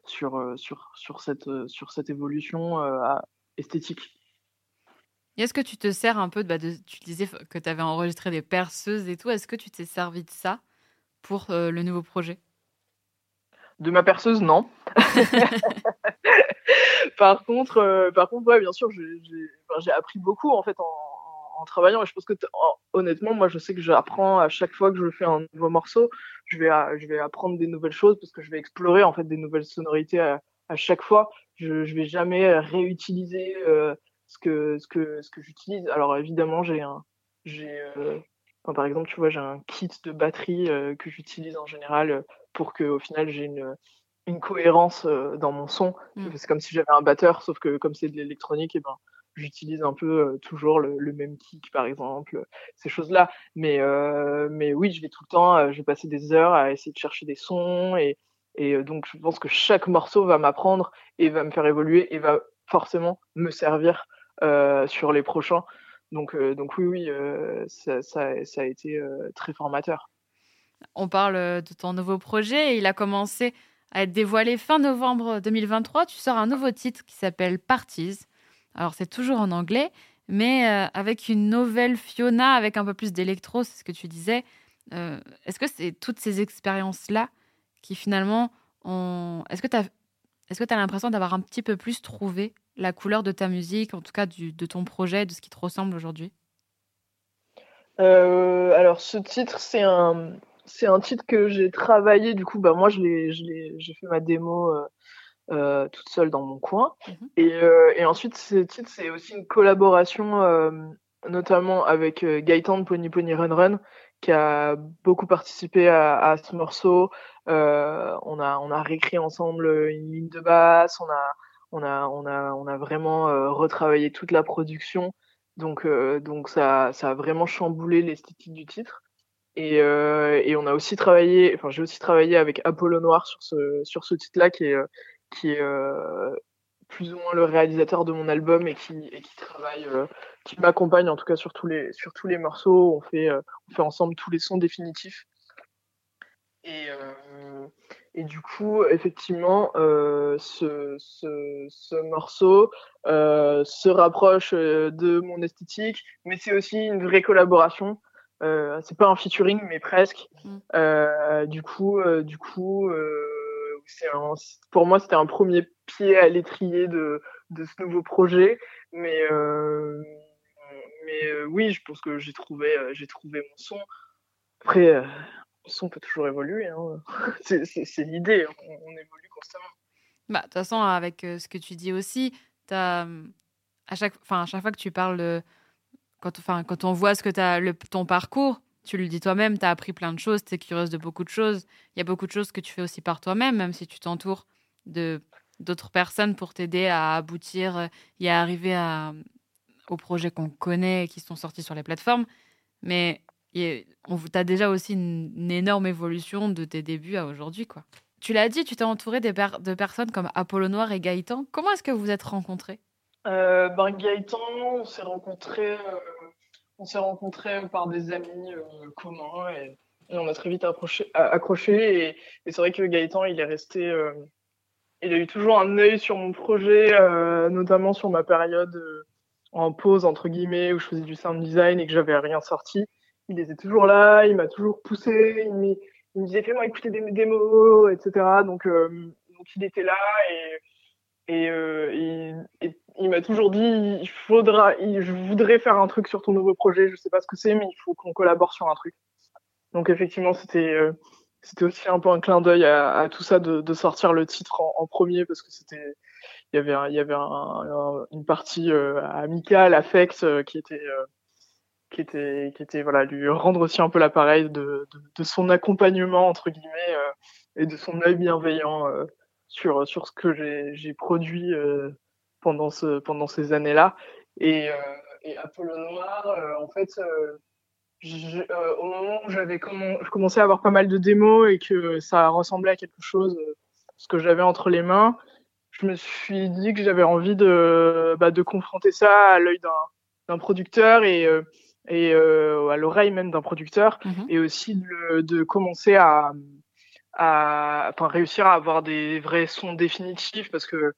sur, sur, sur, cette, sur cette évolution à- esthétique. Est-ce que tu te sers un peu de, bah, de- tu disais que tu avais enregistré des perceuses et tout. Est-ce que tu t'es servi de ça pour euh, le nouveau projet? De ma perceuse, non. par contre, euh, par contre, ouais, bien sûr, j'ai enfin, appris beaucoup en fait en, en- en travaillant. Et je pense que honnêtement, moi, je sais que j'apprends à chaque fois que je fais un nouveau morceau. Je vais, à- je vais apprendre des nouvelles choses parce que je vais explorer en fait des nouvelles sonorités à, à chaque fois. Je, je vais jamais réutiliser euh, ce que, ce que, ce que j'utilise. Alors évidemment, j'ai un, j'ai, euh, enfin, par exemple, tu vois, j'ai un kit de batterie euh, que j'utilise en général euh, pour que au final j'ai une une cohérence euh, dans mon son. Mm. C'est comme si j'avais un batteur, sauf que comme c'est de l'électronique, et ben j'utilise un peu euh, toujours le, le même kick, par exemple, ces choses-là. Mais euh, mais oui, je vais tout le temps, euh, je vais passer des heures à essayer de chercher des sons et et euh, donc je pense que chaque morceau va m'apprendre et va me faire évoluer et va forcément me servir euh, sur les prochains. Donc euh, donc oui oui, ça, ça ça a été très formateur. On parle de ton nouveau projet et il a commencé à être dévoilé fin novembre 2023. Tu sors un nouveau titre qui s'appelle Parties. Alors c'est toujours en anglais, mais avec une nouvelle Fiona, avec un peu plus d'électro, c'est ce que tu disais. Est-ce que c'est toutes ces expériences-là qui finalement ont... Est-ce que tu as... Est-ce que tu as l'impression d'avoir un petit peu plus trouvé la couleur de ta musique, en tout cas du, de ton projet, de ce qui te ressemble aujourd'hui? Euh, alors ce titre, c'est un, c'est un titre que j'ai travaillé. Du coup, bah moi, je j'ai fait ma démo euh, euh, toute seule dans mon coin. Mhm. Et, et ensuite, ce titre, c'est aussi une collaboration, notamment avec Gaëtan de Pony Pony Run Run, qui a beaucoup participé à, à ce morceau. Euh, on a, on a réécrit ensemble une ligne de basse. On a, on a, on a, on a vraiment euh, retravaillé toute la production. Donc, euh, donc ça, ça a vraiment chamboulé l'esthétique du titre. Et, euh, et on a aussi travaillé, enfin j'ai aussi travaillé avec Apollo Noir sur ce sur ce titre-là qui est euh, qui est euh, plus ou moins le réalisateur de mon album et qui et qui travaille, euh, qui m'accompagne en tout cas sur tous les sur tous les morceaux. On fait euh, on fait ensemble tous les sons définitifs. Et euh, et du coup effectivement ce ce ce morceau se rapproche de mon esthétique, mais c'est aussi une vraie collaboration. C'est pas un featuring, mais presque. Mm. Euh, du coup, du coup, pour moi, c'était un premier pied à l'étrier de, de ce nouveau projet. Mais, euh, mais euh, oui, je pense que j'ai trouvé, euh, j'ai trouvé mon son. Après, euh, son peut toujours évoluer. Hein. c'est, l'idée. On, on évolue constamment. Bah, de toute façon, avec ce que tu dis aussi, hum, à, chaque, à chaque fois que tu parles, quand, quand on voit ce que as, le, ton parcours, tu le dis toi-même, tu as appris plein de choses, tu es curieuse de beaucoup de choses. Il y a beaucoup de choses que tu fais aussi par toi-même, même si tu t'entoures de, d'autres personnes pour t'aider à aboutir euh, et à arriver à, aux projets qu'on connaît et qui sont sortis sur les plateformes. Mais Et tu as déjà aussi une, énorme évolution de tes débuts à aujourd'hui, quoi. Tu l'as dit, tu t'es entouré de personnes comme Apollo Noir et Gaëtan. Comment est-ce que vous êtes rencontrés? Euh, ben, Gaëtan, on s'est rencontrés, euh, on s'est rencontrés par des amis euh, communs et, et on a très vite approché- accroché. Et, et c'est vrai que Gaëtan, il est resté, euh, il a eu toujours un œil sur mon projet, euh, notamment sur ma période euh, en pause entre guillemets où je faisais du sound design et que j'avais rien sorti. Il était toujours là, il m'a toujours poussé, il, me disait fais-moi écouter des démos, etc. Donc, euh, donc il était là et et, euh, il, et il m'a toujours dit il faudra il- je voudrais faire un truc sur ton nouveau projet je sais pas ce que c'est mais il faut qu'on collabore sur un truc. Donc effectivement c'était euh, c'était aussi un peu un clin d'œil à, à tout ça de, de sortir le titre en, premier parce que c'était il y avait un- il y avait un, un- une partie euh, amicale affect euh, qui était euh, qui était qui était voilà lui rendre aussi un peu l'appareil de, de, de son accompagnement entre guillemets euh, et de son œil bienveillant euh, sur sur ce que j'ai produit pendant ce pendant ces années-là et euh, et Apollo Noir euh, en fait euh, je- au moment où j'avais commen- je commençais à avoir pas mal de démos et que ça ressemblait à quelque chose ce que j'avais entre les mains je me suis dit que j'avais envie de bah, de confronter ça à l'œil d'un producteur et et euh, à l'oreille même d'un producteur Mhm. et aussi de, de commencer à à enfin réussir à avoir des vrais sons définitifs parce que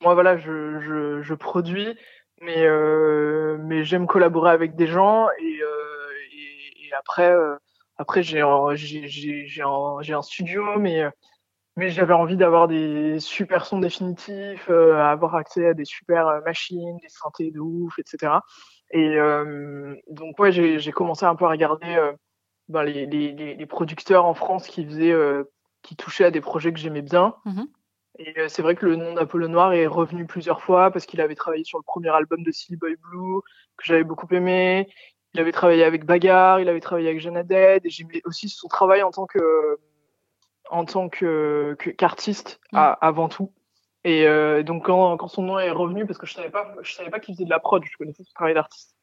moi voilà je je, je produis mais euh, mais j'aime collaborer avec des gens et euh, et, après euh, après j'ai un- j'ai j'ai un un studio mais euh, mais j'avais envie d'avoir des super sons définitifs euh, avoir accès à des super euh, machines des synthés de ouf etc et donc ouais j'ai commencé un peu à regarder ben, les, les, les, producteurs en France qui faisaient, qui touchaient à des projets que j'aimais bien. Mhm. Et euh, c'est vrai que le nom d'Apollo Noir est revenu plusieurs fois parce qu'il avait travaillé sur le premier album de Silly Boy Blue que j'avais beaucoup aimé. Il avait travaillé avec Bagarre, il avait travaillé avec Jenna Dead et j'aimais aussi son travail en tant que en tant que qu'artiste Mm. avant tout. Et euh, donc quand, quand son nom est revenu parce que je savais pas je savais pas qu'il faisait de la prod, je connaissais son travail d'artiste.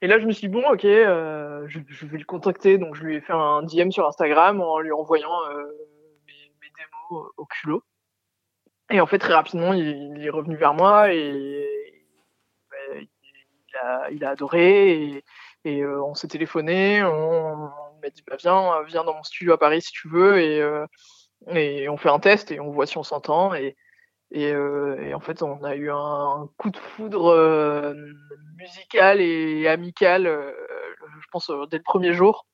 Et là, je me suis dit, bon, ok, euh, je, je vais le contacter. Donc, je lui ai fait un DM sur Instagram en lui envoyant euh, mes, mes démos au culot. Et en fait, très rapidement, il, est revenu vers moi et ben, il, a, il a adoré. Et, euh, on s'est téléphoné. On, m'a dit, bah, viens, viens dans mon studio à Paris si tu veux. Et, euh, et on fait un test et on voit si on s'entend. Et, et, euh, en fait, on a eu un, coup de foudre euh, musical et amical, euh, je pense, euh, dès le premier jour.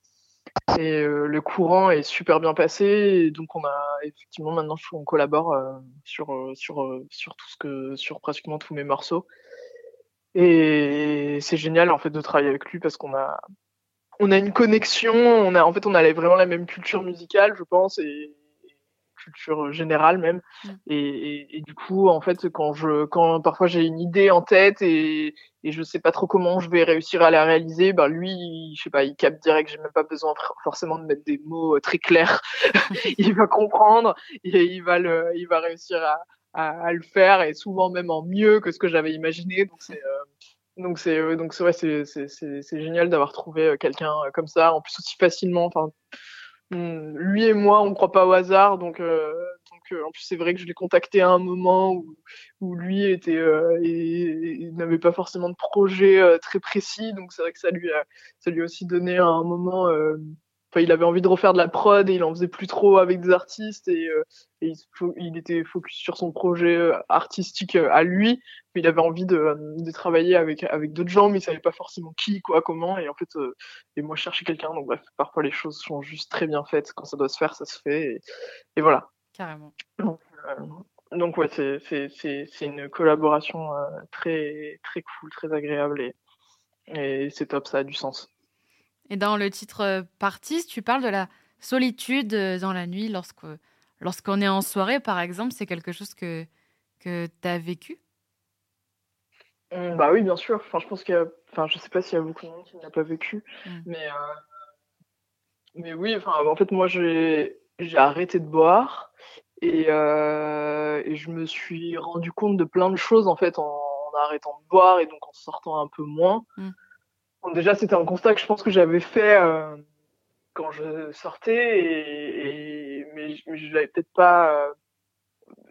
Et euh, le courant est super bien passé. Et donc, on a effectivement maintenant, on collabore euh, sur, euh, sur, sur tout ce que, sur pratiquement tous mes morceaux. Et c'est génial en fait de travailler avec lui parce qu'on a, on a une connexion. On a, en fait, on a vraiment la même culture musicale, je pense, et, culture générale même. Mm. Et, et, et, du coup, en fait, quand je, quand parfois j'ai une idée en tête et, et je sais pas trop comment je vais réussir à la réaliser, ben lui, je sais pas, il capte direct. J'ai même pas besoin forcément de mettre des mots euh, très clairs. il va comprendre et il va le, il va réussir à, à, à, le faire et souvent même en mieux que ce que j'avais imaginé. Donc c'est euh, donc c'est euh, donc c'est vrai c'est génial d'avoir trouvé euh, quelqu'un comme ça en plus aussi facilement. Enfin lui et moi, on ne croit pas au hasard, donc, euh, euh, en plus c'est vrai que je l'ai contacté à un moment où, lui était euh, et, n'avait pas forcément de projet très précis, donc c'est vrai que ça lui a ça lui a aussi donné un moment. Euh, Enfin, il avait envie de refaire de la prod et il en faisait plus trop avec des artistes et, euh, et il, il, était focus sur son projet euh, artistique à lui, mais il avait envie de, de travailler avec avec d'autres gens, mais il savait pas forcément qui, quoi, comment. Et en fait, euh, et moi je cherchais quelqu'un, donc bref, parfois les choses sont juste très bien faites. Quand ça doit se faire, ça se fait. Et, et voilà. Carrément. Donc, euh, donc ouais, c'est une collaboration euh, très très cool, très agréable et et c'est top, ça a du sens. Et dans le titre Partis, tu parles de la solitude dans la nuit lorsque, lorsqu'on est en soirée, par exemple. C'est quelque chose que, que tu as vécu? Mmh, Bah oui, bien sûr. Enfin, je pense qu'il y a... Enfin, je sais pas s'il y a beaucoup de monde qui ne l'a pas vécu. Mm. Mais, euh... mais oui, enfin, en fait, moi, j'ai, arrêté de boire et, euh... et je me suis rendu compte de plein de choses, en fait, en, en arrêtant de boire et donc en sortant un peu moins. Mm. Déjà, c'était un constat que je pense que j'avais fait euh, quand je sortais, mais je, l'avais peut-être pas, euh,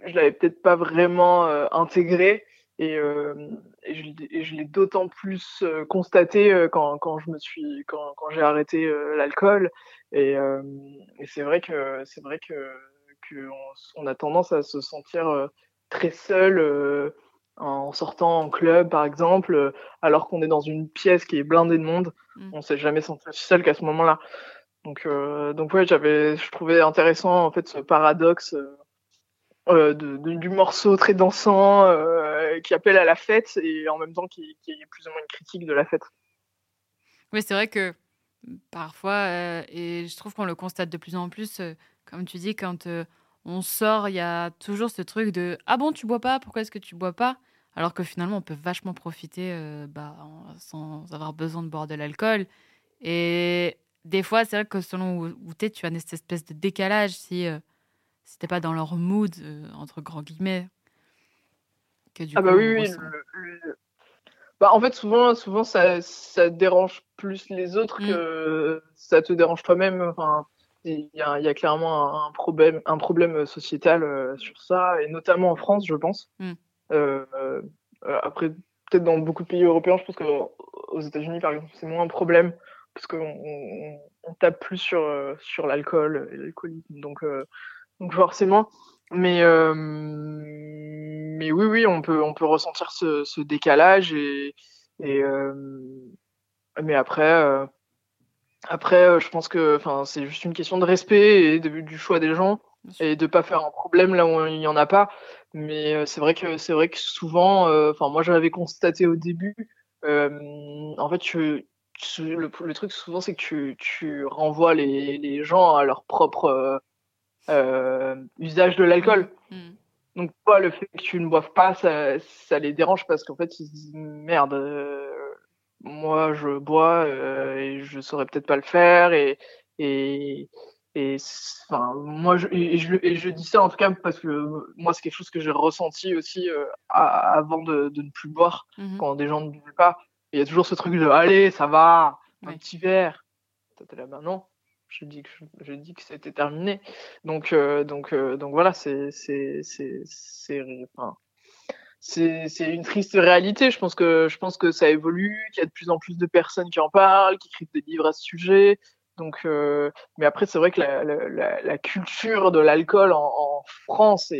je l'avais peut-être pas vraiment euh, intégré, et, je, l'ai- d'autant plus constaté quand, je me suis, quand, j'ai arrêté l'alcool, et, c'est vrai que c'est vrai que, que on, on a tendance à se sentir très seul. En sortant en club, par exemple, euh, alors qu'on est dans une pièce qui est blindée de monde, Mm. on s'est jamais senti aussi seul qu'à ce moment-là. Donc, euh, donc ouais, j'avais, je trouvais intéressant en fait ce paradoxe euh, euh, de, de- du morceau très dansant euh, qui appelle à la fête et en même temps qui, qui est plus ou moins une critique de la fête. Oui, c'est vrai que parfois, et je trouve qu'on le constate de plus en plus, comme tu dis, quand on sort, il y a toujours ce truc de Ah bon, tu bois pas? Pourquoi est-ce que tu bois pas? Alors que finalement, on peut vachement profiter euh, bah, sans avoir besoin de boire de l'alcool. Et des fois, c'est vrai que selon où, où t'es, tu as cette espèce de décalage si, euh, si t'es pas dans leur mood, euh, entre grands guillemets. Que du Ah bah coup, oui, oui. ressent. le- le- Bah, en fait, souvent, souvent ça, ça dérange plus les autres Mm. que ça te dérange toi-même. Enfin, il y a, il y a clairement un, un problème, un problème sociétal euh, sur ça, et notamment en France, je pense. Mm. Euh, euh, après, peut-être dans beaucoup de pays européens, je pense qu'aux États-Unis, par exemple, c'est moins un problème parce qu'on on, on tape plus sur, euh, sur l'alcool et l'alcoolisme. Donc, euh, donc forcément. Mais, euh, mais oui, oui, on peut, on peut ressentir ce, ce décalage et, et euh, mais après, euh, après, je pense que, enfin, c'est juste une question de respect et de- du choix des gens et de pas faire un problème là où il y en a pas. Mais c'est vrai que c'est vrai que souvent, enfin, moi j'avais constaté au début, en fait, le, le truc souvent c'est que tu, tu renvoies les, les gens à leur propre usage de l'alcool. Mm. Donc toi, le fait que tu ne boives pas, ça, ça les dérange parce qu'en fait, ils se disent merde, euh, moi je bois euh, et je saurais peut-être pas le faire et et et enfin moi je, et je et je dis ça en tout cas parce que moi c'est quelque chose que j'ai ressenti aussi euh, à- avant de, de ne plus boire Mhm. quand des gens ne buvaient pas. Il y a toujours ce truc de allez, ça va, un Ouais. petit verre. T'es là, ben non. Je dis que je, dis que c'était terminé. Donc euh, donc euh, donc voilà, c'est c'est une triste réalité. Je pense que je pense que ça évolue, qu'il y a de plus en plus de personnes qui en parlent, qui écrivent des livres à ce sujet. Donc, euh, mais après, c'est vrai que la, la, culture de l'alcool en, en France est,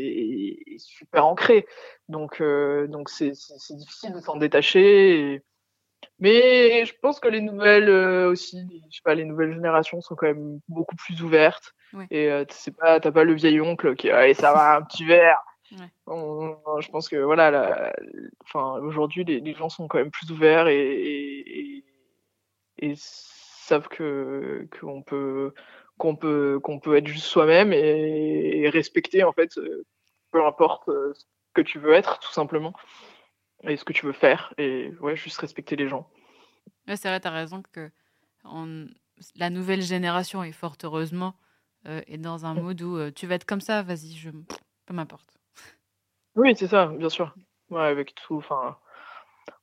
est super ancrée. Donc, euh, donc c'est difficile de s'en détacher. et- Mais je pense que les nouvelles euh, aussi, je sais pas, les nouvelles générations sont quand même beaucoup plus ouvertes. Ouais. Et euh, c'est pas, t'as pas le vieil oncle qui, allez, ça va, un petit verre. Ouais. On- on- je pense que voilà, la- enfin, aujourd'hui, les, les gens sont quand même plus ouverts et, et, et savent que qu'on peut qu'on peut qu'on peut être juste soi-même et, et respecter en fait, euh, peu importe euh, ce que tu veux être, tout simplement, et ce que tu veux faire, et ouais, juste respecter les gens. Ouais, c'est vrai, tu as raison que on- la nouvelle génération, et fort heureusement, euh, est dans un mode où euh, tu vas être comme ça, vas-y, je... peu m'importe. Oui, c'est ça, bien sûr. Ouais, avec tout, enfin,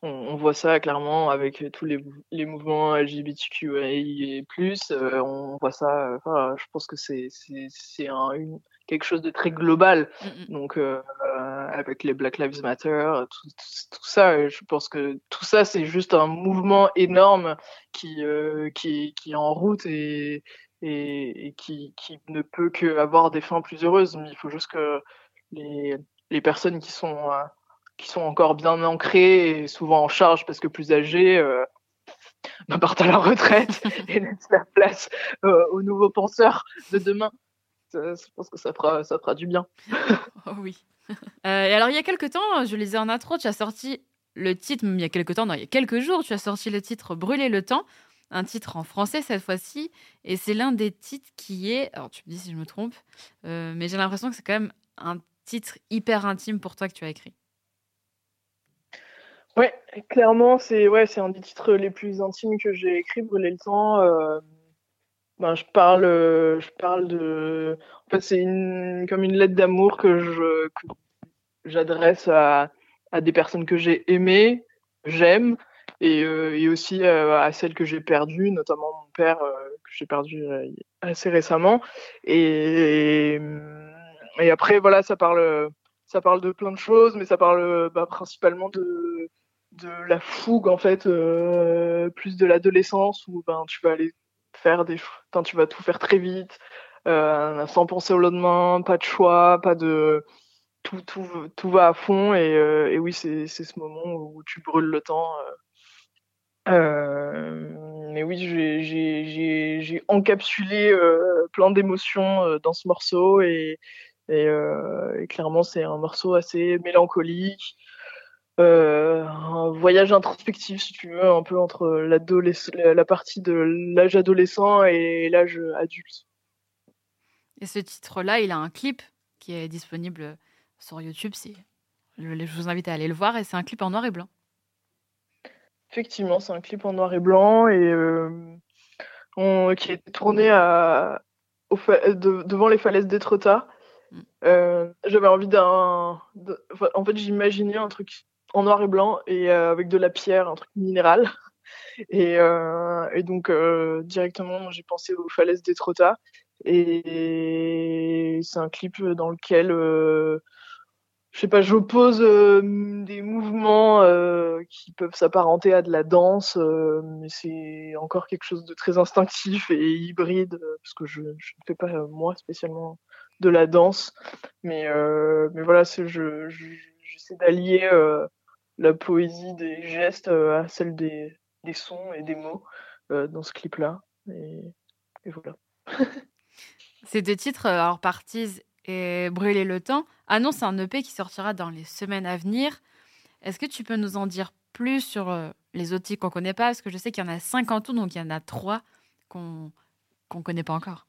on, on voit ça clairement avec tous les, les mouvements LGBTQIA et plus, euh, on voit ça, euh, enfin, je pense que c'est un une, quelque chose de très global. Mm, mm. Donc euh, euh, avec les Black Lives Matter, tout, tout, tout ça, euh, je pense que tout ça c'est juste un mouvement énorme qui euh, qui qui est en route et et, et qui qui ne peut que avoir des fins plus heureuses. Mais il faut juste que les les personnes qui sont euh, qui sont encore bien ancrées et souvent en charge parce que plus âgées euh, partent à la retraite et laissent la place euh, aux nouveaux penseurs de demain. Ça, je pense que ça fera ça fera du bien. Oh oui. Euh, et alors, il y a quelques temps, je lisais en intro, tu as sorti le titre, il y a quelques temps, non, il y a quelques jours, tu as sorti le titre Brûler le temps, un titre en français cette fois-ci, et c'est l'un des titres qui est, alors tu me dis si je me trompe, euh, mais j'ai l'impression que c'est quand même un titre hyper intime pour toi que tu as écrit. Ouais, clairement, c'est ouais, c'est un des titres les plus intimes que j'ai écrit, Brûler le temps. Euh, ben, je parle, euh, je parle de. En fait, c'est une, comme une lettre d'amour que je, j'adresse à, à des personnes que j'ai aimées, j'aime, et, et aussi à celles que j'ai perdues, notamment mon père que j'ai perdu assez récemment. Et, et, après, voilà, ça parle, ça parle de plein de choses, mais ça parle bah, principalement de, de la fougue, en fait, plus de l'adolescence où ben, tu vas aller faire des, tu vas tout faire très vite, sans penser au lendemain, pas de choix, pas de tout, tout, tout va à fond et, et oui c'est ce moment où tu brûles le temps euh, mais oui, j'ai encapsulé euh, plein d'émotions euh, dans ce morceau et, et clairement c'est un morceau assez mélancolique, un voyage introspectif si tu veux, un peu entre la partie de l'âge adolescent et l'âge adulte. Et ce titre-là, il a un clip qui est disponible sur YouTube. Si je vous invite à aller le voir et c'est un clip en noir et blanc. Effectivement, c'est un clip en noir et blanc et euh, qui est tourné à, devant les falaises d'Étretat. Mm. Euh, j'avais envie d'un. en fait, j'imaginais un truc en noir et blanc et euh, avec de la pierre, un truc minéral. Et, et donc, directement, j'ai pensé aux falaises d'Étretat. Et c'est un clip dans lequel je sais pas, j'oppose euh, des mouvements euh, qui peuvent s'apparenter à de la danse, euh, mais c'est encore quelque chose de très instinctif et hybride, parce que je, ne fais pas, moi, spécialement de la danse. Mais, voilà, je, j'essaie d'allier la poésie des gestes à celle des, des sons et des mots dans ce clip-là. Et, et voilà. Ces deux titres, alors Parties et Brûler le temps, annonce un EP qui sortira dans les semaines à venir. Est-ce que tu peux nous en dire plus sur euh, les autres titres qu'on ne connaît pas? Parce que je sais qu'il y en a cinq en tout, donc il y en a trois qu'on ne connaît pas encore.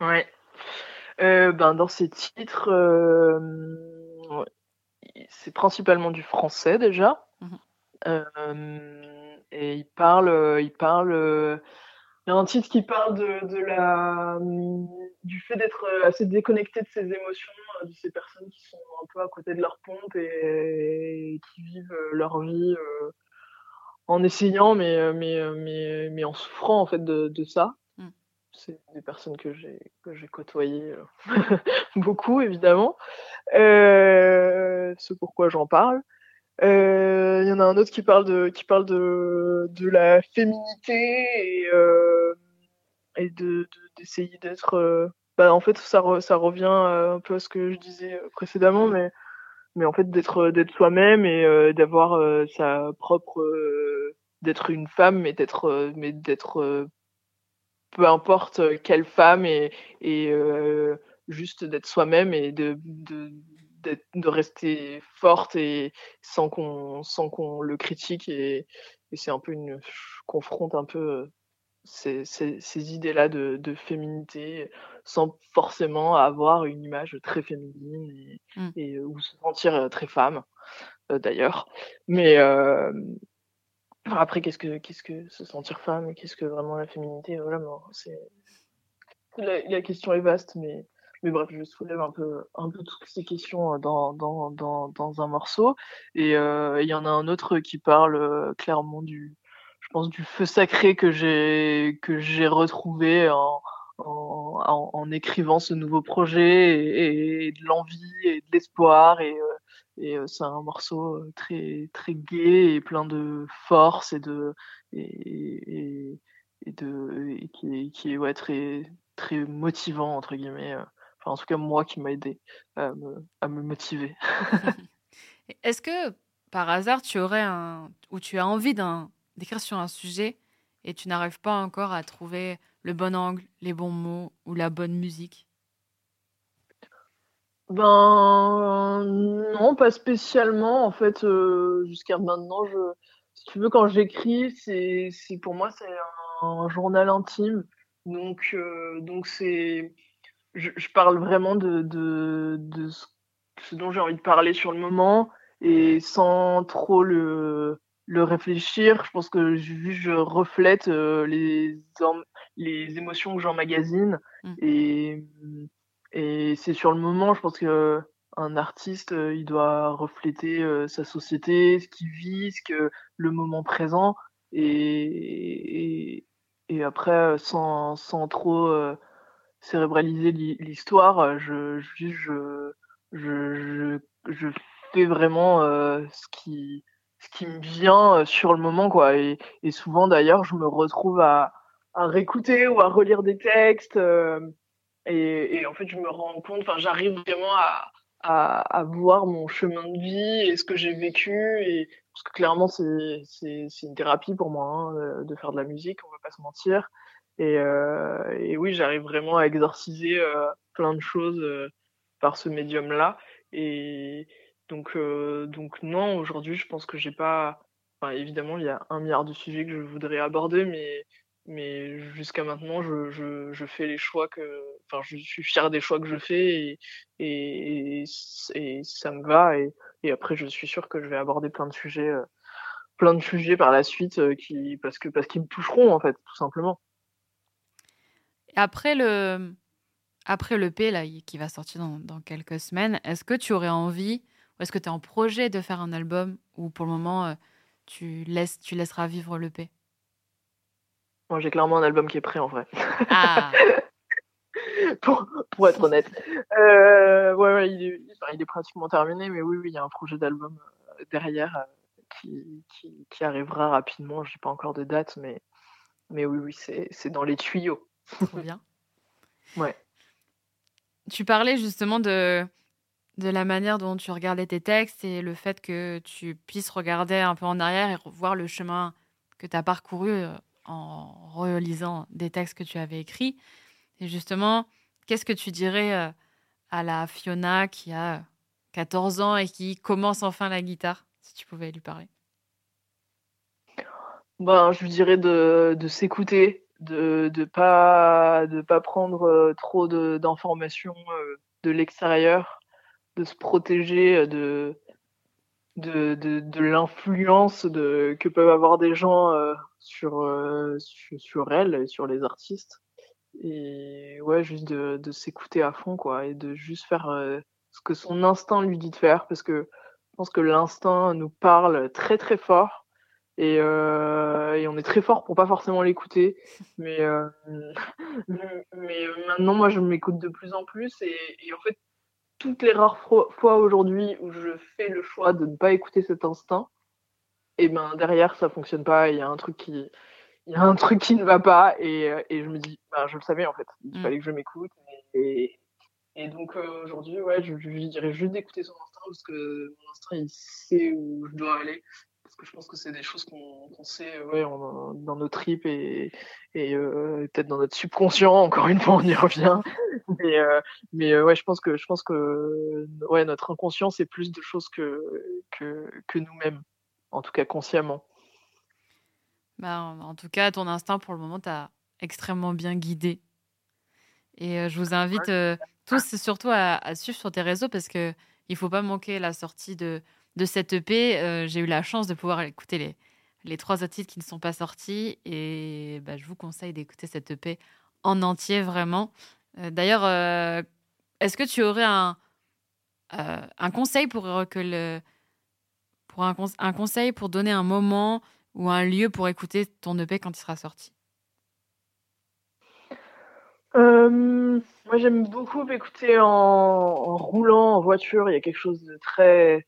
Ouais. Euh, ben, dans ces titres, euh, c'est principalement du français déjà. Mhm. et il parle, il parle il y a un titre qui parle de, de la, du fait d'être euh, assez déconnecté de ses émotions, euh, de ces personnes qui sont un peu à côté de leur pompe et, qui vivent euh, leur vie en essayant, mais, mais, mais, mais en souffrant en fait de, de ça. C'est des personnes que j'ai que j'ai côtoyées beaucoup évidemment. Euh, c'est pourquoi j'en parle. Euh, il y en a un autre qui parle de qui parle de de la féminité et euh, et de d'essayer d'être euh, bah en fait ça ça revient un peu à ce que je disais précédemment mais mais en fait d'être d'être soi-même et d'avoir sa propre d'être une femme mais d'être mais d'être peu importe quelle femme et et juste d'être soi-même et de, de de rester forte et sans qu'on sans qu'on le critique et, c'est un peu une je confronte un peu euh, ces, ces, idées là de, de, féminité sans forcément avoir une image très féminine et, mmh. et ou se sentir euh, très femme euh, d'ailleurs mais après qu'est-ce que qu'est-ce que se sentir femme et qu'est-ce que vraiment la féminité voilà c'est la, question est vaste mais mais bref, je soulève un peu, un peu toutes ces questions euh, dans, dans, dans, dans un morceau. Et euh, il y en a un autre qui parle euh, clairement du, je pense, du feu sacré que j'ai, que j'ai retrouvé en, en, en, écrivant ce nouveau projet et, de l'envie et de l'espoir. Et, et c'est un morceau très, très gai et plein de force et de, et, de, qui, qui est ouais, très, très motivant, entre guillemets en tout cas, moi qui m'a aidé à me, motiver. Est-ce que par hasard, tu aurais un. ou tu as envie d'écrire sur un sujet et tu n'arrives pas encore à trouver le bon angle, les bons mots ou la bonne musique? Ben. Non, pas spécialement. En fait, euh, jusqu'à maintenant, je. Si tu veux, quand j'écris, c'est, pour moi, c'est un, journal intime. Donc, euh, donc c'est je, je, parle vraiment de, de, de ce dont j'ai envie de parler sur le moment et sans trop le, le réfléchir. Je pense que juste je reflète euh, les, les émotions que j'emmagasine mmh. et, et c'est sur le moment. Je pense que un artiste, euh, il doit refléter euh, sa société, ce qu'il vit, ce que le moment présent, et, et, après, sans, sans trop euh, cérébraliser l'hi- l'histoire, je, je, je, je, fais vraiment ce qui, ce qui me vient sur le moment, quoi. Et, souvent, d'ailleurs, je me retrouve à, à réécouter ou à relire des textes. Et, et en fait, je me rends compte, enfin, j'arrive vraiment à, à, à voir mon chemin de vie et ce que j'ai vécu. Et, parce que clairement, c'est, une thérapie pour moi hein, de, de faire de la musique, on va pas se mentir. Et, euh, et oui, j'arrive vraiment à exorciser euh, plein de choses euh, par ce médium-là. Et donc, euh, donc non, aujourd'hui, je pense que j'ai pas. Enfin, évidemment, il y a un milliard de sujets que je voudrais aborder, mais mais jusqu'à maintenant, je, je, fais les choix que. Enfin, je suis fier des choix que je fais et, et, ça me va. Et, et après, je suis sûr que je vais aborder plein de sujets, euh, plein de sujets par la suite euh, qui, parce que parce qu'ils me toucheront en fait, tout simplement. Après le, après le P là, qui va sortir dans, dans quelques semaines, est-ce que tu aurais envie, ou est-ce que tu es en projet de faire un album, ou pour le moment, euh, tu, laisses, tu laisseras vivre le P? Moi, j'ai clairement un album qui est prêt en vrai. Ah, pour, pour être honnête. Euh, ouais, ouais, il est, enfin, il est pratiquement terminé, mais oui, oui, il y a un projet d'album euh, derrière euh, qui, qui, qui arrivera rapidement. Je n'ai pas encore de date, mais, mais oui, oui, c'est dans les tuyaux. trop bien. Ouais. Tu parlais justement de, de la manière dont tu regardais tes textes et le fait que tu puisses regarder un peu en arrière et revoir le chemin que tu as parcouru en relisant des textes que tu avais écrits. Et justement, qu'est-ce que tu dirais euh, à la Fiona qui a 14 ans et qui commence enfin la guitare, si tu pouvais lui parler? Ben, je lui dirais de, de s'écouter, de de pas de prendre euh, trop de d'informations euh, de l'extérieur, de se protéger de de de, l'influence que peuvent avoir des gens euh, sur, euh, sur sur sur les artistes. Et ouais, juste de s'écouter à fond quoi et de juste faire euh, ce que son instinct lui dit de faire parce que je pense que l'instinct nous parle très très fort et, euh, et on est très fort pour pas forcément l'écouter. Mais, mais maintenant, moi, je m'écoute de plus en plus. Et en fait, toutes les rares fois aujourd'hui où je fais le choix de ne pas écouter cet instinct, et ben derrière, ça fonctionne pas. Il y a un truc qui, il y a un truc qui ne va pas. Et, euh, et je me dis, ben, je le savais en fait. Il Mm. fallait que je m'écoute. Et, et donc euh, aujourd'hui, ouais, je, je dirais juste d'écouter son instinct parce que mon instinct, il sait où je dois aller que je pense que c'est des choses qu'on sait ouais, en- dans nos tripes et, et euh, peut-être dans notre subconscient. Encore une fois, on y revient. Mais, euh, mais euh, ouais, je pense que je pense que ouais, notre inconscient c'est plus de choses que que, que nous-mêmes, en tout cas consciemment. Bah, en en tout cas, ton instinct, pour le moment, t'a extrêmement bien guidé. Et euh, je vous invite euh, tous, surtout, à, à suivre sur tes réseaux parce que il faut pas manquer la sortie de, de cette EP. Euh, J'ai eu la chance de pouvoir écouter les, les trois autres titres qui ne sont pas sortis. Et bah, je vous conseille d'écouter cette EP en entier, vraiment. Euh, D'ailleurs, euh, est-ce que tu aurais un, un conseil pour que. Pour un, conse- un conseil pour donner un moment ou un lieu pour écouter ton EP quand il sera sorti? Moi, j'aime beaucoup écouter en roulant en voiture. Il y a quelque chose de très,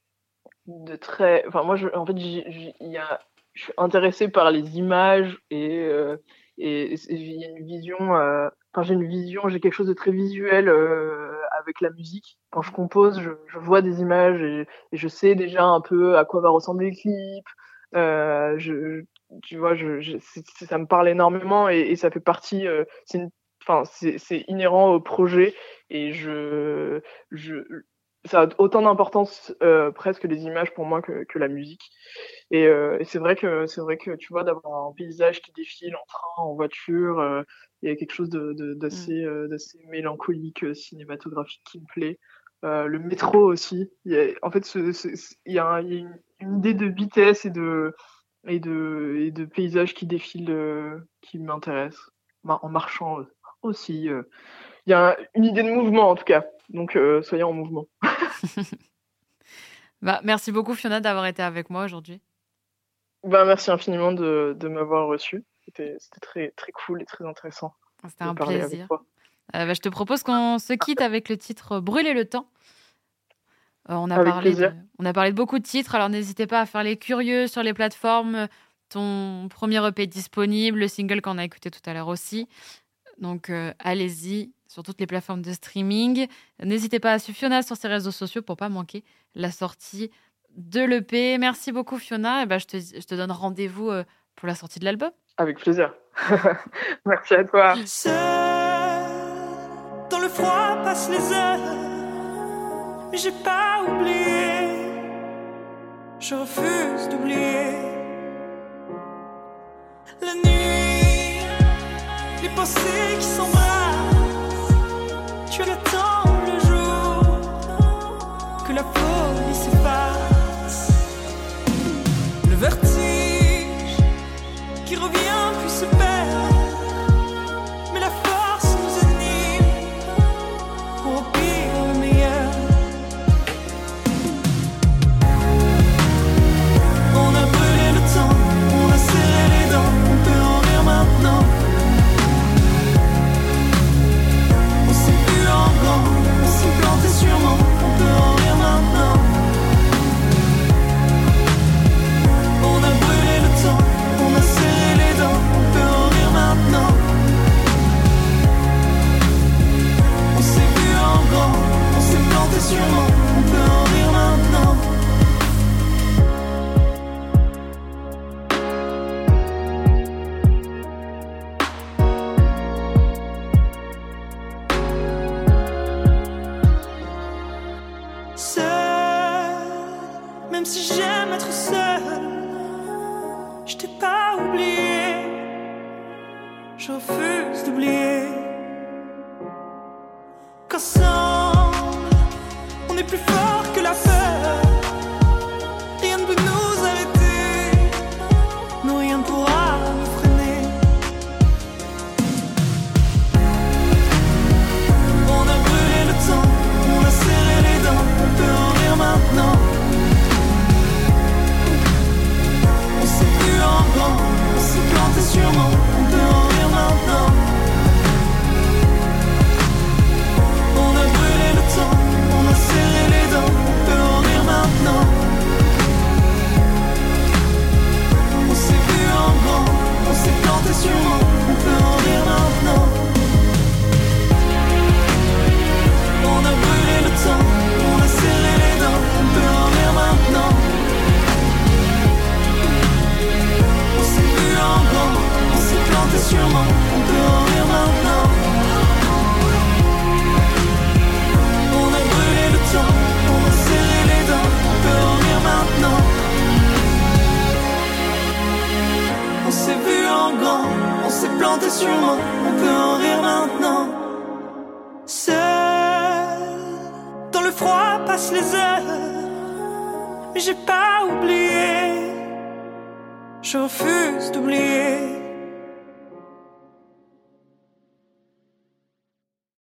de très. Enfin, moi, je, en fait, il y a, je suis intéressée par les images et euh, et, il y a une vision. euh, Enfin, j'ai une vision. J'ai quelque chose de très visuel euh, avec la musique. Quand je compose, je, je vois des images et, je sais déjà un peu à quoi va ressembler le clip. Euh, je, tu vois, je, je, ça me parle énormément et, et ça fait partie. euh, c'est enfin c'est inhérent au projet et je je ça a autant d'importance euh, presque les images pour moi que, que la musique et, euh, et c'est vrai que c'est vrai que tu vois d'avoir un paysage qui défile en train en voiture euh, il y a quelque chose de de- d'assez euh, d'assez mélancolique euh, cinématographique qui me plaît euh, le métro aussi il y a, en fait ce- ce- ce- il y a, un- il y a une, une idée de vitesse et de et de et de paysage qui défile euh, qui m'intéresse en marchant aussi. euh. Il y a un- une idée de mouvement en tout cas, donc euh, soyons en mouvement. Bah, merci beaucoup Fiona d'avoir été avec moi aujourd'hui. Ben, merci infiniment de, de m'avoir reçu. C'était c'était très, très cool et très intéressant C'était de un plaisir. Euh, bah, je te propose qu'on se quitte avec le titre Brûler le temps. Euh, on, a Avec parlé de, on a parlé de beaucoup de titres, alors n'hésitez pas à faire les curieux sur les plateformes. Ton premier EP est disponible, le single qu'on a écouté tout à l'heure aussi. Donc euh, allez-y sur toutes les plateformes de streaming. N'hésitez pas à suivre Fiona sur ses réseaux sociaux pour pas manquer la sortie de l'EP. Merci beaucoup Fiona. Et ben, je, te, je te donne rendez-vous euh, pour la sortie de l'album. Avec plaisir. merci à toi. Seul, dans le froid passent les heures. Mais j'ai pas oublié. Je refuse d'oublier. La nuit, les pensées qui s'embrassent. On peut en rire maintenant. Même si